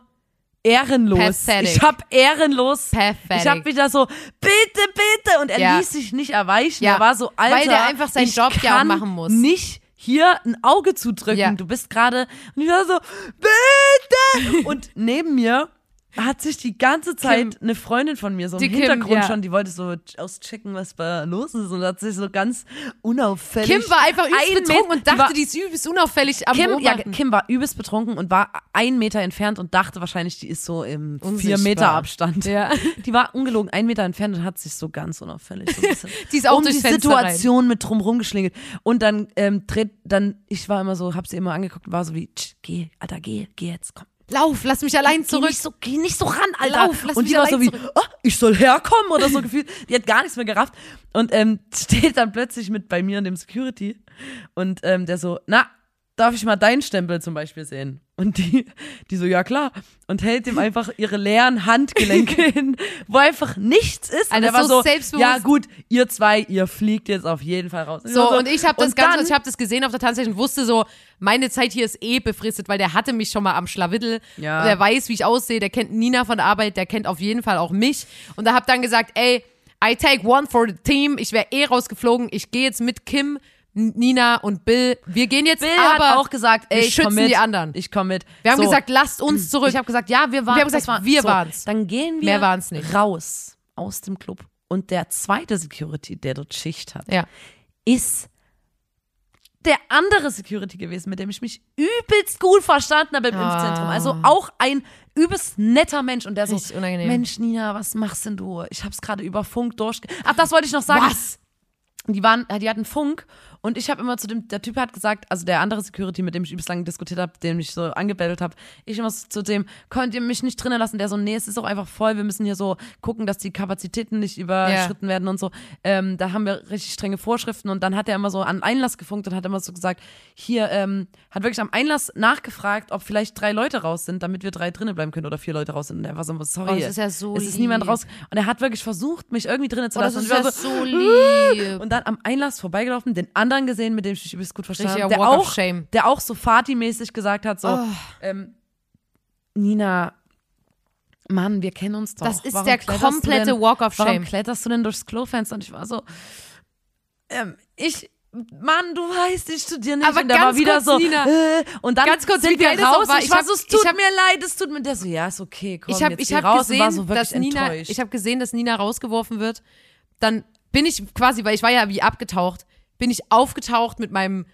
ehrenlos. Pathetic. Ich habe ehrenlos. Pathetic. Ich habe wieder so, bitte, bitte. Und er Ja. ließ sich nicht erweichen. Ja. Er war so, Alter. Weil der einfach seinen Job ja machen muss. Nicht hier ein Auge zudrücken. Ja. Du bist gerade. Und ich war so, bitte. und neben mir hat sich die ganze Zeit eine Freundin von mir so im Die Kim, Hintergrund ja. schon, die wollte so auschecken, was da los ist und hat sich so ganz unauffällig. Kim war einfach übelst betrunken und dachte, war, die ist übelst unauffällig am Kim, ja. Kim war übelst betrunken und war einen Meter entfernt und dachte wahrscheinlich, die ist so im vier. Meter Abstand. Ja. Die war ungelogen einen Meter entfernt und hat sich so ganz unauffällig so Die ist auch um durchs die Fenster Situation mit drum rumgeschlingelt. Und dann ähm, dreht, dann, ich war immer so, hab sie immer angeguckt und war so wie, "Tsch, geh, Alter, geh, geh jetzt, komm. Lauf, lass mich allein Geh zurück. nicht so, geh nicht so ran, Alter. Lauf, lass und mich die war so wie, oh, ich soll herkommen oder so gefühlt. Die hat gar nichts mehr gerafft. Und ähm, steht dann plötzlich mit bei mir und dem Security. Und ähm, der so, na, darf ich mal deinen Stempel zum Beispiel sehen? Und die, die so, ja klar. Und hält ihm einfach ihre leeren Handgelenke hin, wo einfach nichts ist. Und Alter, er war so so, selbstbewusst. ja gut, ihr zwei, ihr fliegt jetzt auf jeden Fall raus. So, war und ich habe das und Ganze, ich habe das gesehen auf der Tanzfläche und wusste so, meine Zeit hier ist eh befristet, weil der hatte mich schon mal am Schlawiddel. Ja. Der weiß, wie ich aussehe, der kennt Nina von der Arbeit, der kennt auf jeden Fall auch mich. Und da hab dann gesagt, ey, I take one for the team. Ich wäre eh rausgeflogen. Ich gehe jetzt mit Kim, Nina und Bill. Wir gehen jetzt, Bill aber hat auch gesagt, ey, wir ich komm mit. die anderen. Ich komm mit. wir haben so. gesagt, lasst uns zurück. Ich habe gesagt, ja, wir waren. Wir haben gesagt, war, wir so, waren's. Dann gehen wir Mehr waren's nicht. raus aus dem Club. Und der zweite Security, der dort Schicht hat, ja. ist der andere Security gewesen, mit dem ich mich übelst gut verstanden habe im Ah. Impfzentrum. Also auch ein übelst netter Mensch. Und der so, Richtig unangenehm. Mensch, Nina, was machst denn du? Ich hab's gerade über Funk durchge... Ach, das wollte ich noch sagen. Was? Die waren, die hatten Funk und ich habe immer zu dem, der Typ hat gesagt, also der andere Security, mit dem ich übelst lange diskutiert habe, den ich so angebettelt habe, ich immer so zu dem, könnt ihr mich nicht drinnen lassen? Der so, nee, es ist auch einfach voll, wir müssen hier so gucken, dass die Kapazitäten nicht überschritten werden und so. Ähm, da haben wir richtig strenge Vorschriften und dann hat er immer so an Einlass gefunkt und hat immer so gesagt, hier, ähm, hat wirklich am Einlass nachgefragt, ob vielleicht drei Leute raus sind, damit wir drei drinnen bleiben können oder vier Leute raus sind. Und er war so, sorry, Oh, ist ja so es ist niemand lieb. raus. Und er hat wirklich versucht, mich irgendwie drinnen zu Oh, das lassen. ist und ja war so lieb. und dann am Einlass vorbeigelaufen, den anderen gesehen, mit dem ich übelst gut verstanden habe. Der auch, der auch so Fati-mäßig gesagt hat, so, Oh. ähm, Nina, Mann, wir kennen uns doch. Das ist Warum der komplette denn, Walk of Warum Shame. kletterst du denn durchs Klofenster? Und ich war so, ähm, ich Mann, du weißt, ich studiere nicht. Aber und der war wieder kurz, so, Nina, äh, und dann ganz kurz, sind wir raus. war. Ich Ich war hab- so, es tut hab- mir leid, es tut mir. Der so, ja, ist okay, komm, ich habe jetzt ich hab raus. gesehen, so dass Nina, enttäuscht. ich habe gesehen, dass Nina rausgeworfen wird. Dann bin ich quasi, weil ich war ja wie abgetaucht, bin ich aufgetaucht mit meinem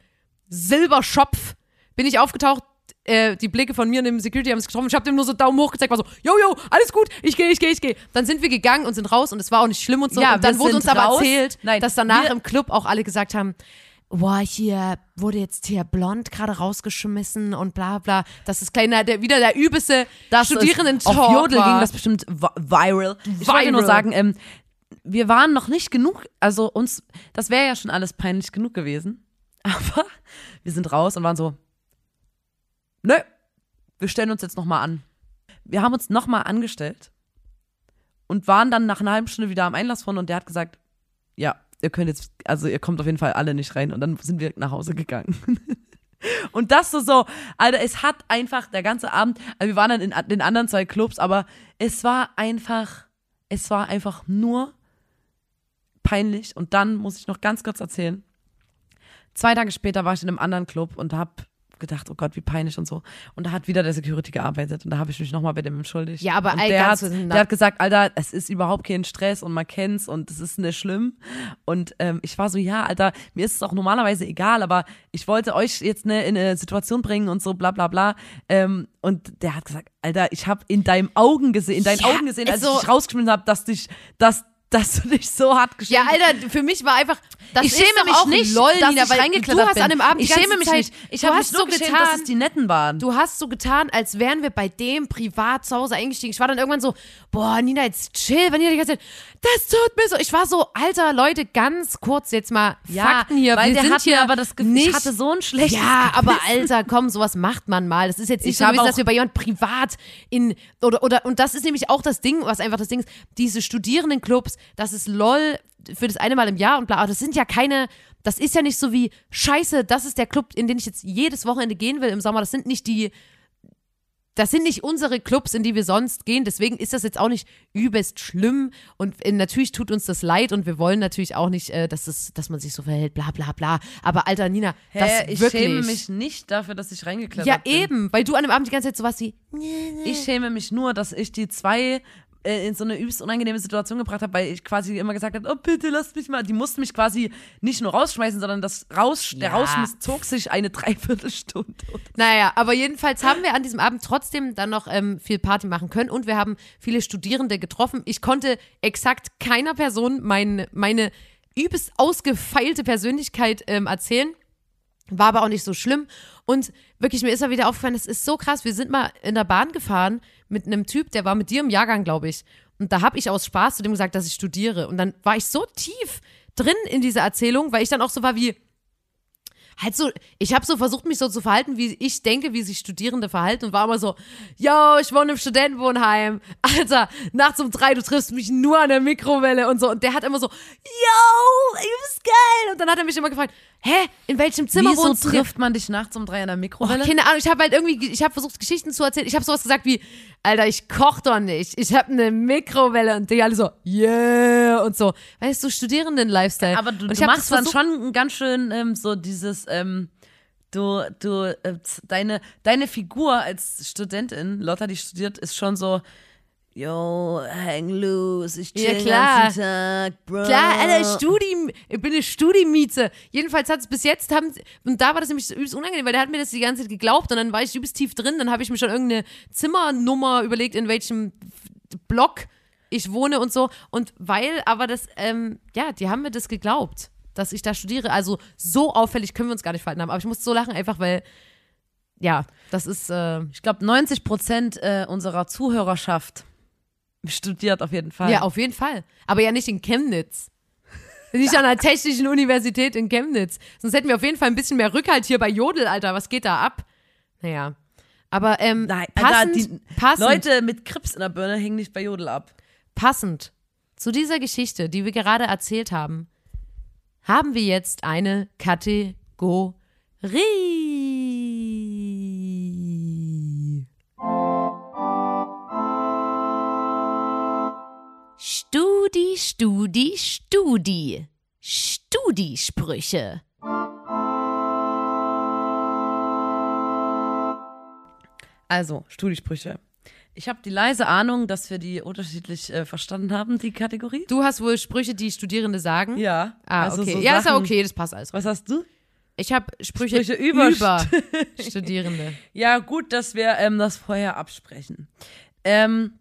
Silberschopf, bin ich aufgetaucht. Äh, die Blicke von mir und dem Security haben es getroffen. Ich habe dem nur so Daumen hoch gezeigt, war so, yo, yo, alles gut, ich gehe, ich gehe, ich gehe. Dann sind wir gegangen und sind raus und es war auch nicht schlimm und so. Ja, und dann wurde uns aber raus. erzählt, Nein, dass danach im Club auch alle gesagt haben, boah, hier wurde jetzt hier blond gerade rausgeschmissen und bla bla. Das ist kleiner, der, wieder der übelste das studierenden auf Jodel war. ging das bestimmt vi- viral. Ich wollte nur sagen, ähm, wir waren noch nicht genug, also uns, das wäre ja schon alles peinlich genug gewesen. Aber wir sind raus und waren so, nö, wir stellen uns jetzt nochmal an. Wir haben uns nochmal angestellt und waren dann nach einer halben Stunde wieder am Einlass von und der hat gesagt, ja, ihr könnt jetzt, also ihr kommt auf jeden Fall alle nicht rein und dann sind wir nach Hause gegangen. Und das so, so, Alter, es hat einfach der ganze Abend, also wir waren dann in den anderen zwei Clubs, aber es war einfach, es war einfach nur peinlich. Und dann muss ich noch ganz kurz erzählen. Zwei Tage später war ich in einem anderen Club und hab gedacht, oh Gott, wie peinlich und so. Und da hat wieder der Security gearbeitet und da habe ich mich nochmal bei dem entschuldigt. Ja, aber und der, hat, der hat gesagt, Alter, es ist überhaupt kein Stress und man kennt's und es ist nicht schlimm. Und ähm, ich war so, ja, Alter, mir ist es auch normalerweise egal, aber ich wollte euch jetzt ne, in eine Situation bringen und so, bla bla bla. Ähm, und der hat gesagt, Alter, ich habe in deinen Augen gesehen, in deinen Ja, Augen gesehen, als also- ich dich rausgeschmissen habe, dass dich, dass, dass du dich so hart geschämt Ja, Alter, für mich war einfach. Ich schäme mich auch nicht, lol, dass Nina, ich reingeklettert du hast bin. an dem Abend ich schäme mich Zeit, nicht. Ich habe mich hast so geschämt, getan, dass es die Netten waren. Du hast so getan, als wären wir bei dem privat zu Hause eingestiegen. Ich war dann irgendwann so, boah, Nina, jetzt chill, wenn ihr die ganze Zeit, das tut mir so. Ich war so, Alter, Leute, ganz kurz jetzt mal Fakten hier. weil wir der sind hat hier aber das Gefühl, nicht, ich hatte so ein schlechtes Ja, aber. Alter, komm, sowas macht man mal. Das ist jetzt nicht Ich so gewesen, dass wir bei jemand privat in oder oder und das ist nämlich auch das Ding, was einfach das Ding ist, diese Studierendenclubs, das ist lol für das eine Mal im Jahr und bla, aber das sind ja keine das ist ja nicht so wie Scheiße, das ist der Club, in den ich jetzt jedes Wochenende gehen will im Sommer. Das sind nicht die das sind nicht unsere Clubs, in die wir sonst gehen. Deswegen ist das jetzt auch nicht übelst schlimm. Und äh, natürlich tut uns das leid und wir wollen natürlich auch nicht, äh, dass, es, dass man sich so verhält, bla bla bla. Aber Alter, Nina, das Hä, ich wirklich. schäme mich nicht dafür, dass ich reingeklettert ja, bin. eben, weil du an dem Abend die ganze Zeit sowas wie. Ich schäme mich nur, dass ich die zwei in so eine übelst unangenehme Situation gebracht habe, weil ich quasi immer gesagt habe, oh bitte lasst mich mal. Die mussten mich quasi nicht nur rausschmeißen, sondern das raus, der Ja. Rausschmiss zog sich eine Dreiviertelstunde. Naja, aber jedenfalls haben wir an diesem Abend trotzdem dann noch ähm, viel Party machen können und wir haben viele Studierende getroffen. Ich konnte exakt keiner Person mein, meine übelst ausgefeilte Persönlichkeit ähm, erzählen. War aber auch nicht so schlimm. Und wirklich, mir ist da wieder aufgefallen, das ist so krass. Wir sind mal in der Bahn gefahren mit einem Typ, der war mit dir im Jahrgang, glaube ich. Und da habe ich aus Spaß zu dem gesagt, dass ich studiere. Und dann war ich so tief drin in dieser Erzählung, weil ich dann auch so war wie, halt so, ich habe so versucht, mich so zu verhalten, wie ich denke, wie sich Studierende verhalten und war immer so, yo, ich wohne im Studentenwohnheim. Alter, nachts um drei, du triffst mich nur an der Mikrowelle und so. Und der hat immer so, yo, bist geil. Und dann hat er mich immer gefragt, hä, in welchem Zimmer Wieso wohnst du? trifft man dich nachts um drei an der Oh, Mikrowelle? keine Ahnung, ich habe halt irgendwie, ich habe versucht, Geschichten zu erzählen. Ich habe sowas gesagt wie, Alter, ich koch doch nicht. Ich habe eine Mikrowelle und die alle so, yeah und so. Weißt du, Studierenden-Lifestyle. Aber du, du machst dann schon ganz schön ähm, so dieses, ähm, du, du, äh, deine, deine Figur als Studentin, Lotta, die studiert, ist schon so, yo, hang loose, ich Ja, chill den klar. ganzen Tag, bro. Klar, Alter, Studi, ich bin eine Studimiete. Jedenfalls hat es bis jetzt, haben, und da war das nämlich so übelst unangenehm, weil der hat mir das die ganze Zeit geglaubt und dann war ich übelst tief drin, dann habe ich mir schon irgendeine Zimmernummer überlegt, in welchem Block ich wohne und so. Und weil, aber das, ähm, ja, die haben mir das geglaubt, dass ich da studiere. Also so auffällig können wir uns gar nicht verhalten haben. Aber ich musste so lachen, einfach weil, ja, das ist, äh, Ich glaube, 90 Prozent äh, unserer Zuhörerschaft studiert auf jeden Fall. ja, auf jeden Fall. Aber ja nicht in Chemnitz. Nicht an der Technischen Universität in Chemnitz. Sonst hätten wir auf jeden Fall ein bisschen mehr Rückhalt hier bei Jodel, Alter. Was geht da ab? Naja. Aber ähm, Nein, passend, Alter, die passend, Leute mit Krips in der Birne hängen nicht bei Jodel ab. Passend zu dieser Geschichte, die wir gerade erzählt haben, haben wir jetzt eine Kategorie. Studi, Studi, Studi. Studisprüche. Also, Studisprüche. Ich habe die leise Ahnung, dass wir die unterschiedlich äh, verstanden haben, die Kategorie. Du hast wohl Sprüche, die Studierende sagen? Ja. Ah, also okay. so ja, ist ja Sachen- okay, das passt alles. Was hast du? Ich habe Sprüche, Sprüche über über Studierende. Ja, gut, dass wir ähm, das vorher absprechen. Ähm,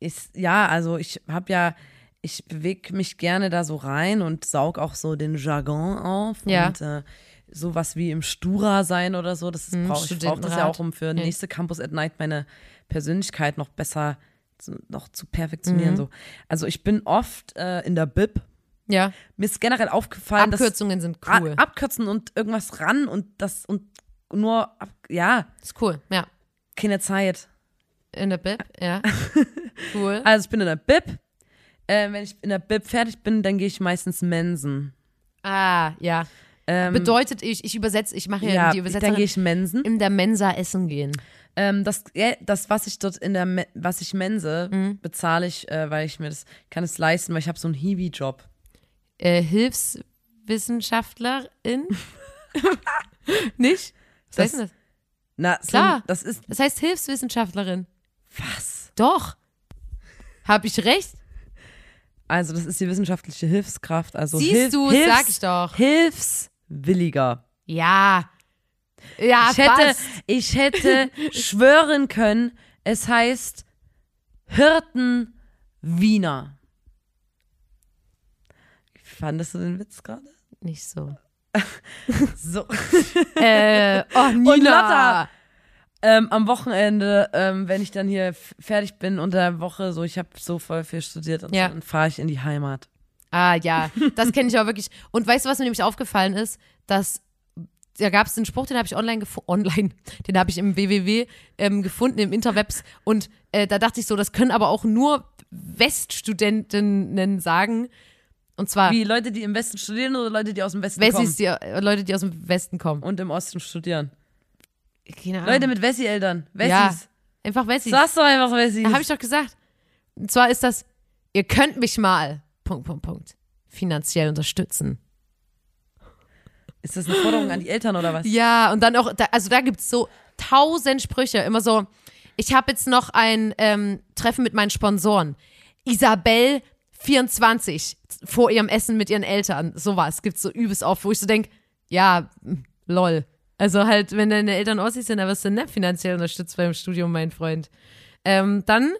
ist, ja, also ich habe ja, ich bewege mich gerne da so rein und saug auch so den Jargon auf. Ja. Und äh, sowas wie im Stura sein oder so, das Hm, brauche ich brauche das ja auch, um für Ja. nächste Campus at Night meine Persönlichkeit noch besser zu, noch zu Mhm. perfektionieren. So. Also ich bin oft äh, in der Bib. Ja, Mir ist generell aufgefallen, dass Abkürzungen sind Ra- cool. abkürzen und irgendwas ran und das und nur ab, ja, ist cool, ja. keine Zeit. In der Bib, ja. Cool. Also ich bin in der Bib. Äh, wenn ich in der Bib fertig bin, dann gehe ich meistens mensen. Ah, ja. Ähm, Bedeutet ich, ich übersetze, ich mache ja, ja, die dann Übersetzerin gehe ich mensen. in der Mensa essen gehen. Ähm, das, ja, das, was ich dort in der, Me was ich mense, Mhm. bezahle ich, äh, weil ich mir das kann es leisten, weil ich habe so einen Hiwi-Job. Äh, Hilfswissenschaftlerin? Nicht? Was Das- heißt denn das? Na, so, Klar. das ist Das heißt Hilfswissenschaftlerin. was? Doch. Hab ich recht? Also das ist die wissenschaftliche Hilfskraft. Also Siehst Hilf- du, Hilfs- sag ich doch. Hilfswilliger. Ja. Ja, Ich hätte, passt. ich hätte schwören können, es heißt Hirten Wiener. Fandest du den Witz gerade? Nicht so. So. äh, oh, Nina. Lotta. Ähm, am Wochenende, ähm, wenn ich dann hier fertig bin unter der Woche, so ich habe so voll viel studiert und Ja. so, dann fahre ich in die Heimat. Ah, ja. Das kenne ich auch wirklich. Und weißt du, was mir nämlich aufgefallen ist? Dass da gab es den Spruch, den habe ich online gefunden, online, den habe ich im WWW ähm, gefunden, im Interwebs. Und äh, da dachte ich so, das können aber auch nur Weststudentinnen sagen. Und zwar Wie Leute, die im Westen studieren oder Leute, die aus dem Westen Wessis, kommen die, äh, Leute, die aus dem Westen kommen. und im Osten studieren. Keine Ahnung. Leute mit Wessi-Eltern. Ah. ja, Wessis. einfach Wessis. Sagst du einfach Wessis. Habe ich doch gesagt. Und zwar ist das, ihr könnt mich mal, Punkt, Punkt, Punkt, finanziell unterstützen. Ist das eine Forderung an die Eltern oder was? Ja, und dann auch, da, also da gibt's so tausend Sprüche, immer so, ich habe jetzt noch ein ähm, Treffen mit meinen Sponsoren. Isabel 24 vor ihrem Essen mit ihren Eltern. Sowas gibt's so übelst oft, wo ich so denk, ja, mm, lol. Also halt, wenn deine Eltern Ossis sind, dann wirst du nicht finanziell unterstützt beim Studium, mein Freund. Ähm, dann,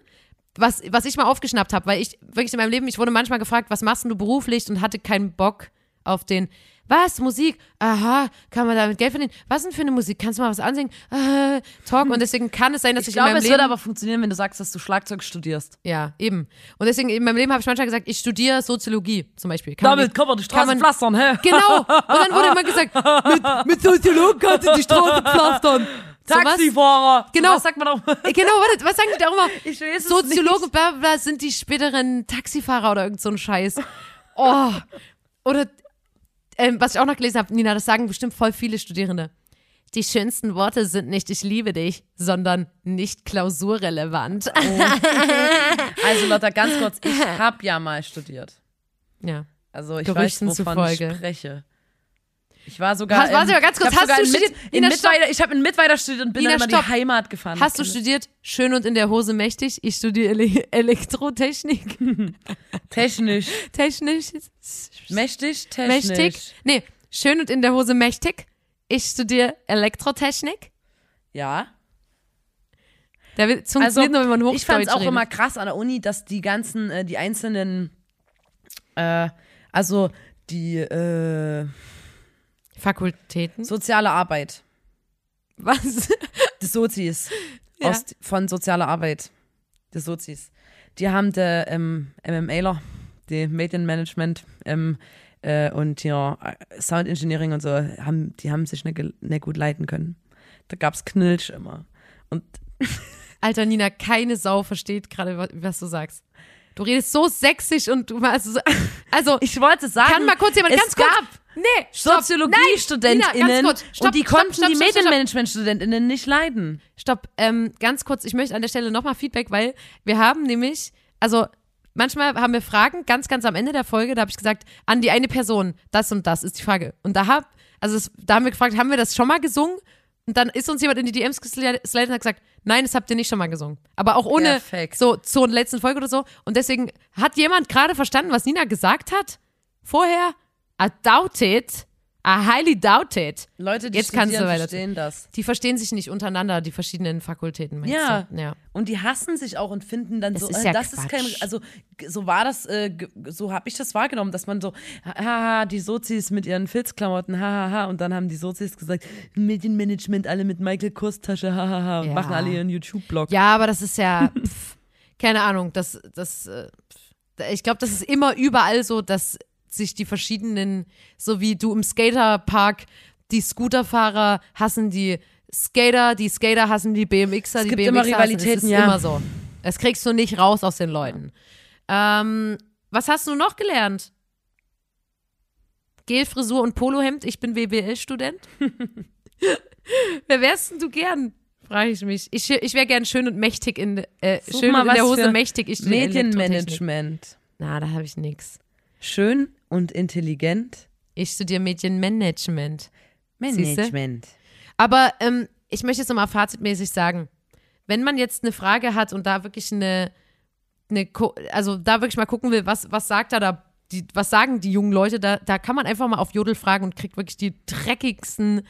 was, was ich mal aufgeschnappt habe, weil ich wirklich in meinem Leben, ich wurde manchmal gefragt, was machst du beruflich und hatte keinen Bock auf den, was, Musik? Aha, kann man damit Geld verdienen? Was denn für eine Musik? Kannst du mal was ansingen? Äh, Talk. Und deswegen kann es sein, dass ich, Ich in glaube, meinem es Leben würde aber funktionieren, wenn du sagst, dass du Schlagzeug studierst. ja, eben. Und deswegen in meinem Leben habe ich manchmal gesagt, ich studiere Soziologie zum Beispiel. Kann man Damit nicht- kann man die Straße man- pflastern, hä? Genau. Und dann wurde immer gesagt, mit, mit Soziologen kannst du die Straße pflastern. Taxifahrer. Genau. Was sagt man auch? Äh, Genau, warte, was sagen die da immer? Ich weiß es Soziologen, bla, bla, bla, sind die späteren Taxifahrer oder irgend so ein Scheiß. Oh. Oder, ähm, was ich auch noch gelesen habe, Nina, das sagen bestimmt voll viele Studierende. Die schönsten Worte sind nicht ich liebe dich, sondern nicht klausurrelevant. Also Lotta, ganz kurz, ich habe ja mal studiert. Ja. Also ich Gerüchten weiß, wovon ich zufolge. spreche. Ich war sogar. Hast- warte in- mal ganz kurz, hast du in studiert? in Mittweida, ich habe in Mittweida studiert und bin Nina, dann stopp. die Heimat gefahren. Hast du studiert schön und in der Hose mächtig? Ich studiere Ele Elektrotechnik. Technisch. Technisch. Mächtig, technisch. Mächtig. Nee, schön und in der Hose mächtig. Ich studiere Elektrotechnik. Ja. Da wird funktioniert nur, wenn man Hochdeutsch ich fand es auch redet. immer krass an der Uni, dass die ganzen, äh, die einzelnen, äh, also die äh, Fakultäten. soziale Arbeit, Was? die Sozis Ja. aus, von sozialer Arbeit, die Sozis, die haben der ähm, MMAler, die Medienmanagement ähm, äh, und hier äh, Sound Engineering und so, haben, die haben sich nicht, nicht gut leiten können. Da gab's Knilch immer. Und Alter, Nina, keine Sau versteht gerade, wa- was du sagst. Du redest so sächsisch und du also, so- also ich wollte sagen, kann mal kurz jemand es ganz kurz. Nee, SoziologiestudentInnen und die konnten stopp, die stopp, stopp. Medienmanagement-StudentInnen nicht leiden. Stopp, ähm, ganz kurz, ich möchte an der Stelle nochmal Feedback, weil wir haben nämlich, also manchmal haben wir Fragen, ganz, ganz am Ende der Folge, da habe ich gesagt, an die eine Person, das und das ist die Frage. Und da hab, also es, da haben wir gefragt, haben wir das schon mal gesungen? Und dann ist uns jemand in die DMs geslidet und hat gesagt, nein, das habt ihr nicht schon mal gesungen. Aber auch ohne Perfekt. so zur letzten Folge oder so. Und deswegen hat jemand gerade verstanden, was Nina gesagt hat? Vorher? I doubt it. I highly doubt it. Leute, die Jetzt kannst du weiter- verstehen das. Die verstehen sich nicht untereinander, die verschiedenen Fakultäten. Ja. Du? ja. Und die hassen sich auch und finden dann Das so, ist äh, ja das ist kein, Quatsch. also so war das, äh, so habe ich das wahrgenommen, dass man so, haha, die Sozis mit ihren Filzklamotten, hahaha, und dann haben die Sozis gesagt, Medienmanagement, alle mit Michael Kors Tasche, hahaha, und Ja. machen alle ihren YouTube-Blog. Ja, aber das ist ja, pff, keine Ahnung, das, das, äh, ich glaube, das ist immer überall so, dass sich die verschiedenen, so wie du im Skaterpark, die Scooterfahrer hassen die Skater, die Skater hassen die BMXer, Es die gibt BMXer immer hassen, Rivalitäten, das ist ja. immer so. Das kriegst du nicht raus aus den Leuten. Ähm, was hast du noch gelernt? Gelfrisur und Polohemd, ich bin WBL-Student. Wer wärst denn du gern? Frage ich mich. Ich, ich wäre gern schön und mächtig in, äh, Such schön in der Hose mächtig. Ich. Medienmanagement. Na, da habe ich nix. Schön und intelligent. Ich studiere Medienmanagement. Siehste? Management. Aber ähm, ich möchte jetzt nochmal fazitmäßig sagen, wenn man jetzt eine Frage hat und da wirklich eine, eine also da wirklich mal gucken will, was, was sagt da da, die, was sagen die jungen Leute, da, da kann man einfach mal auf Jodel fragen und kriegt wirklich die dreckigsten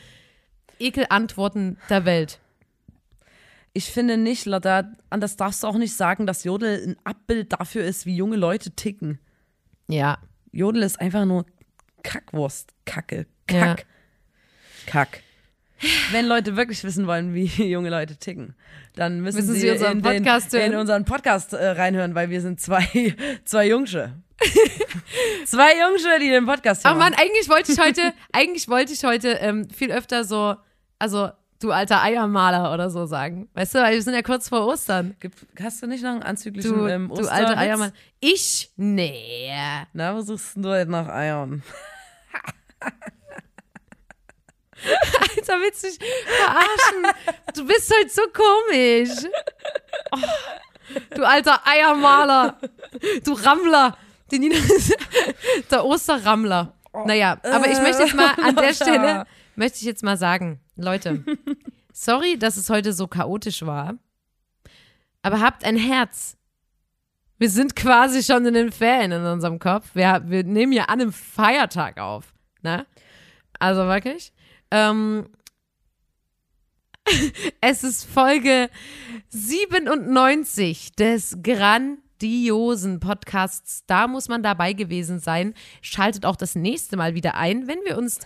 Ekelantworten der Welt. Ich finde nicht, Lotta, anders darfst du auch nicht sagen, dass Jodel ein Abbild dafür ist, wie junge Leute ticken. Ja. Jodel ist einfach nur Kackwurst, Kacke, Ja. Kack, Kack. Wenn Leute wirklich wissen wollen, wie junge Leute ticken, dann müssen, Müssen sie, sie unseren in, den, Podcast hören. in unseren Podcast äh, reinhören, weil wir sind zwei, zwei Jungsche. zwei Jungsche, die den Podcast hören. Aber Mann, eigentlich wollte ich heute, eigentlich wollte ich heute ähm, viel öfter so, also du alter Eiermaler oder so sagen. Weißt du, weil wir sind ja kurz vor Ostern. Hast du nicht noch einen anzüglichen Du, ähm, du alter Eiermaler. Ich? Nee. Na, wo suchst du denn nach Eiern? Alter, willst du mich verarschen? Du bist halt so komisch. Oh, du alter Eiermaler. Du Rammler. Die Nina der Osterrammler. Naja, aber ich möchte jetzt mal an der Stelle, möchte ich jetzt mal sagen, Leute, sorry, dass es heute so chaotisch war, aber habt ein Herz. Wir sind quasi schon in den Ferien in unserem Kopf. Wir, wir nehmen ja an einem Feiertag auf. Ne? Also wirklich. Ähm, es ist Folge 97 des grandiosen Podcasts. Da muss man dabei gewesen sein. Schaltet auch das nächste Mal wieder ein, wenn wir uns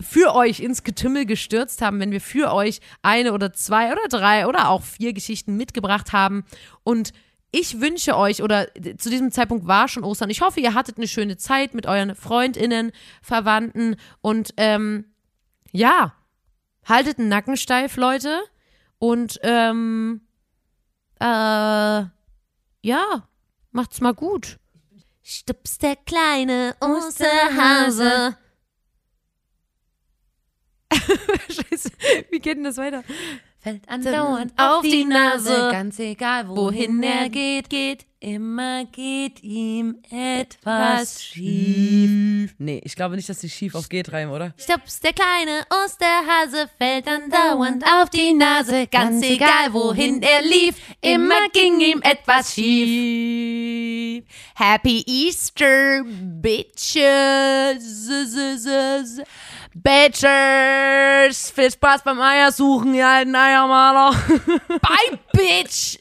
für euch ins Getümmel gestürzt haben, wenn wir für euch eine oder zwei oder drei oder auch vier Geschichten mitgebracht haben. Und ich wünsche euch, oder zu diesem Zeitpunkt war schon Ostern, ich hoffe, ihr hattet eine schöne Zeit mit euren FreundInnen, Verwandten und ähm, ja, haltet den Nacken steif, Leute. Und ähm, äh, ja, macht's mal gut. Stups der kleine Osterhase. Scheiße, wie geht denn das weiter? Fällt andauernd auf die Nase. ganz egal Wohin er geht, geht. Immer geht ihm Was etwas schief. Nee, ich glaube nicht, dass die schief auf geht reimen, oder? Stups, der kleine Osterhase fällt andauernd auf die Nase. Ganz egal, wohin er lief, immer ging ihm etwas schief. Happy Easter, Bitches. Bitches! Viel Spaß beim Eiersuchen, ihr alten Eiermaler. Bye, Bitch.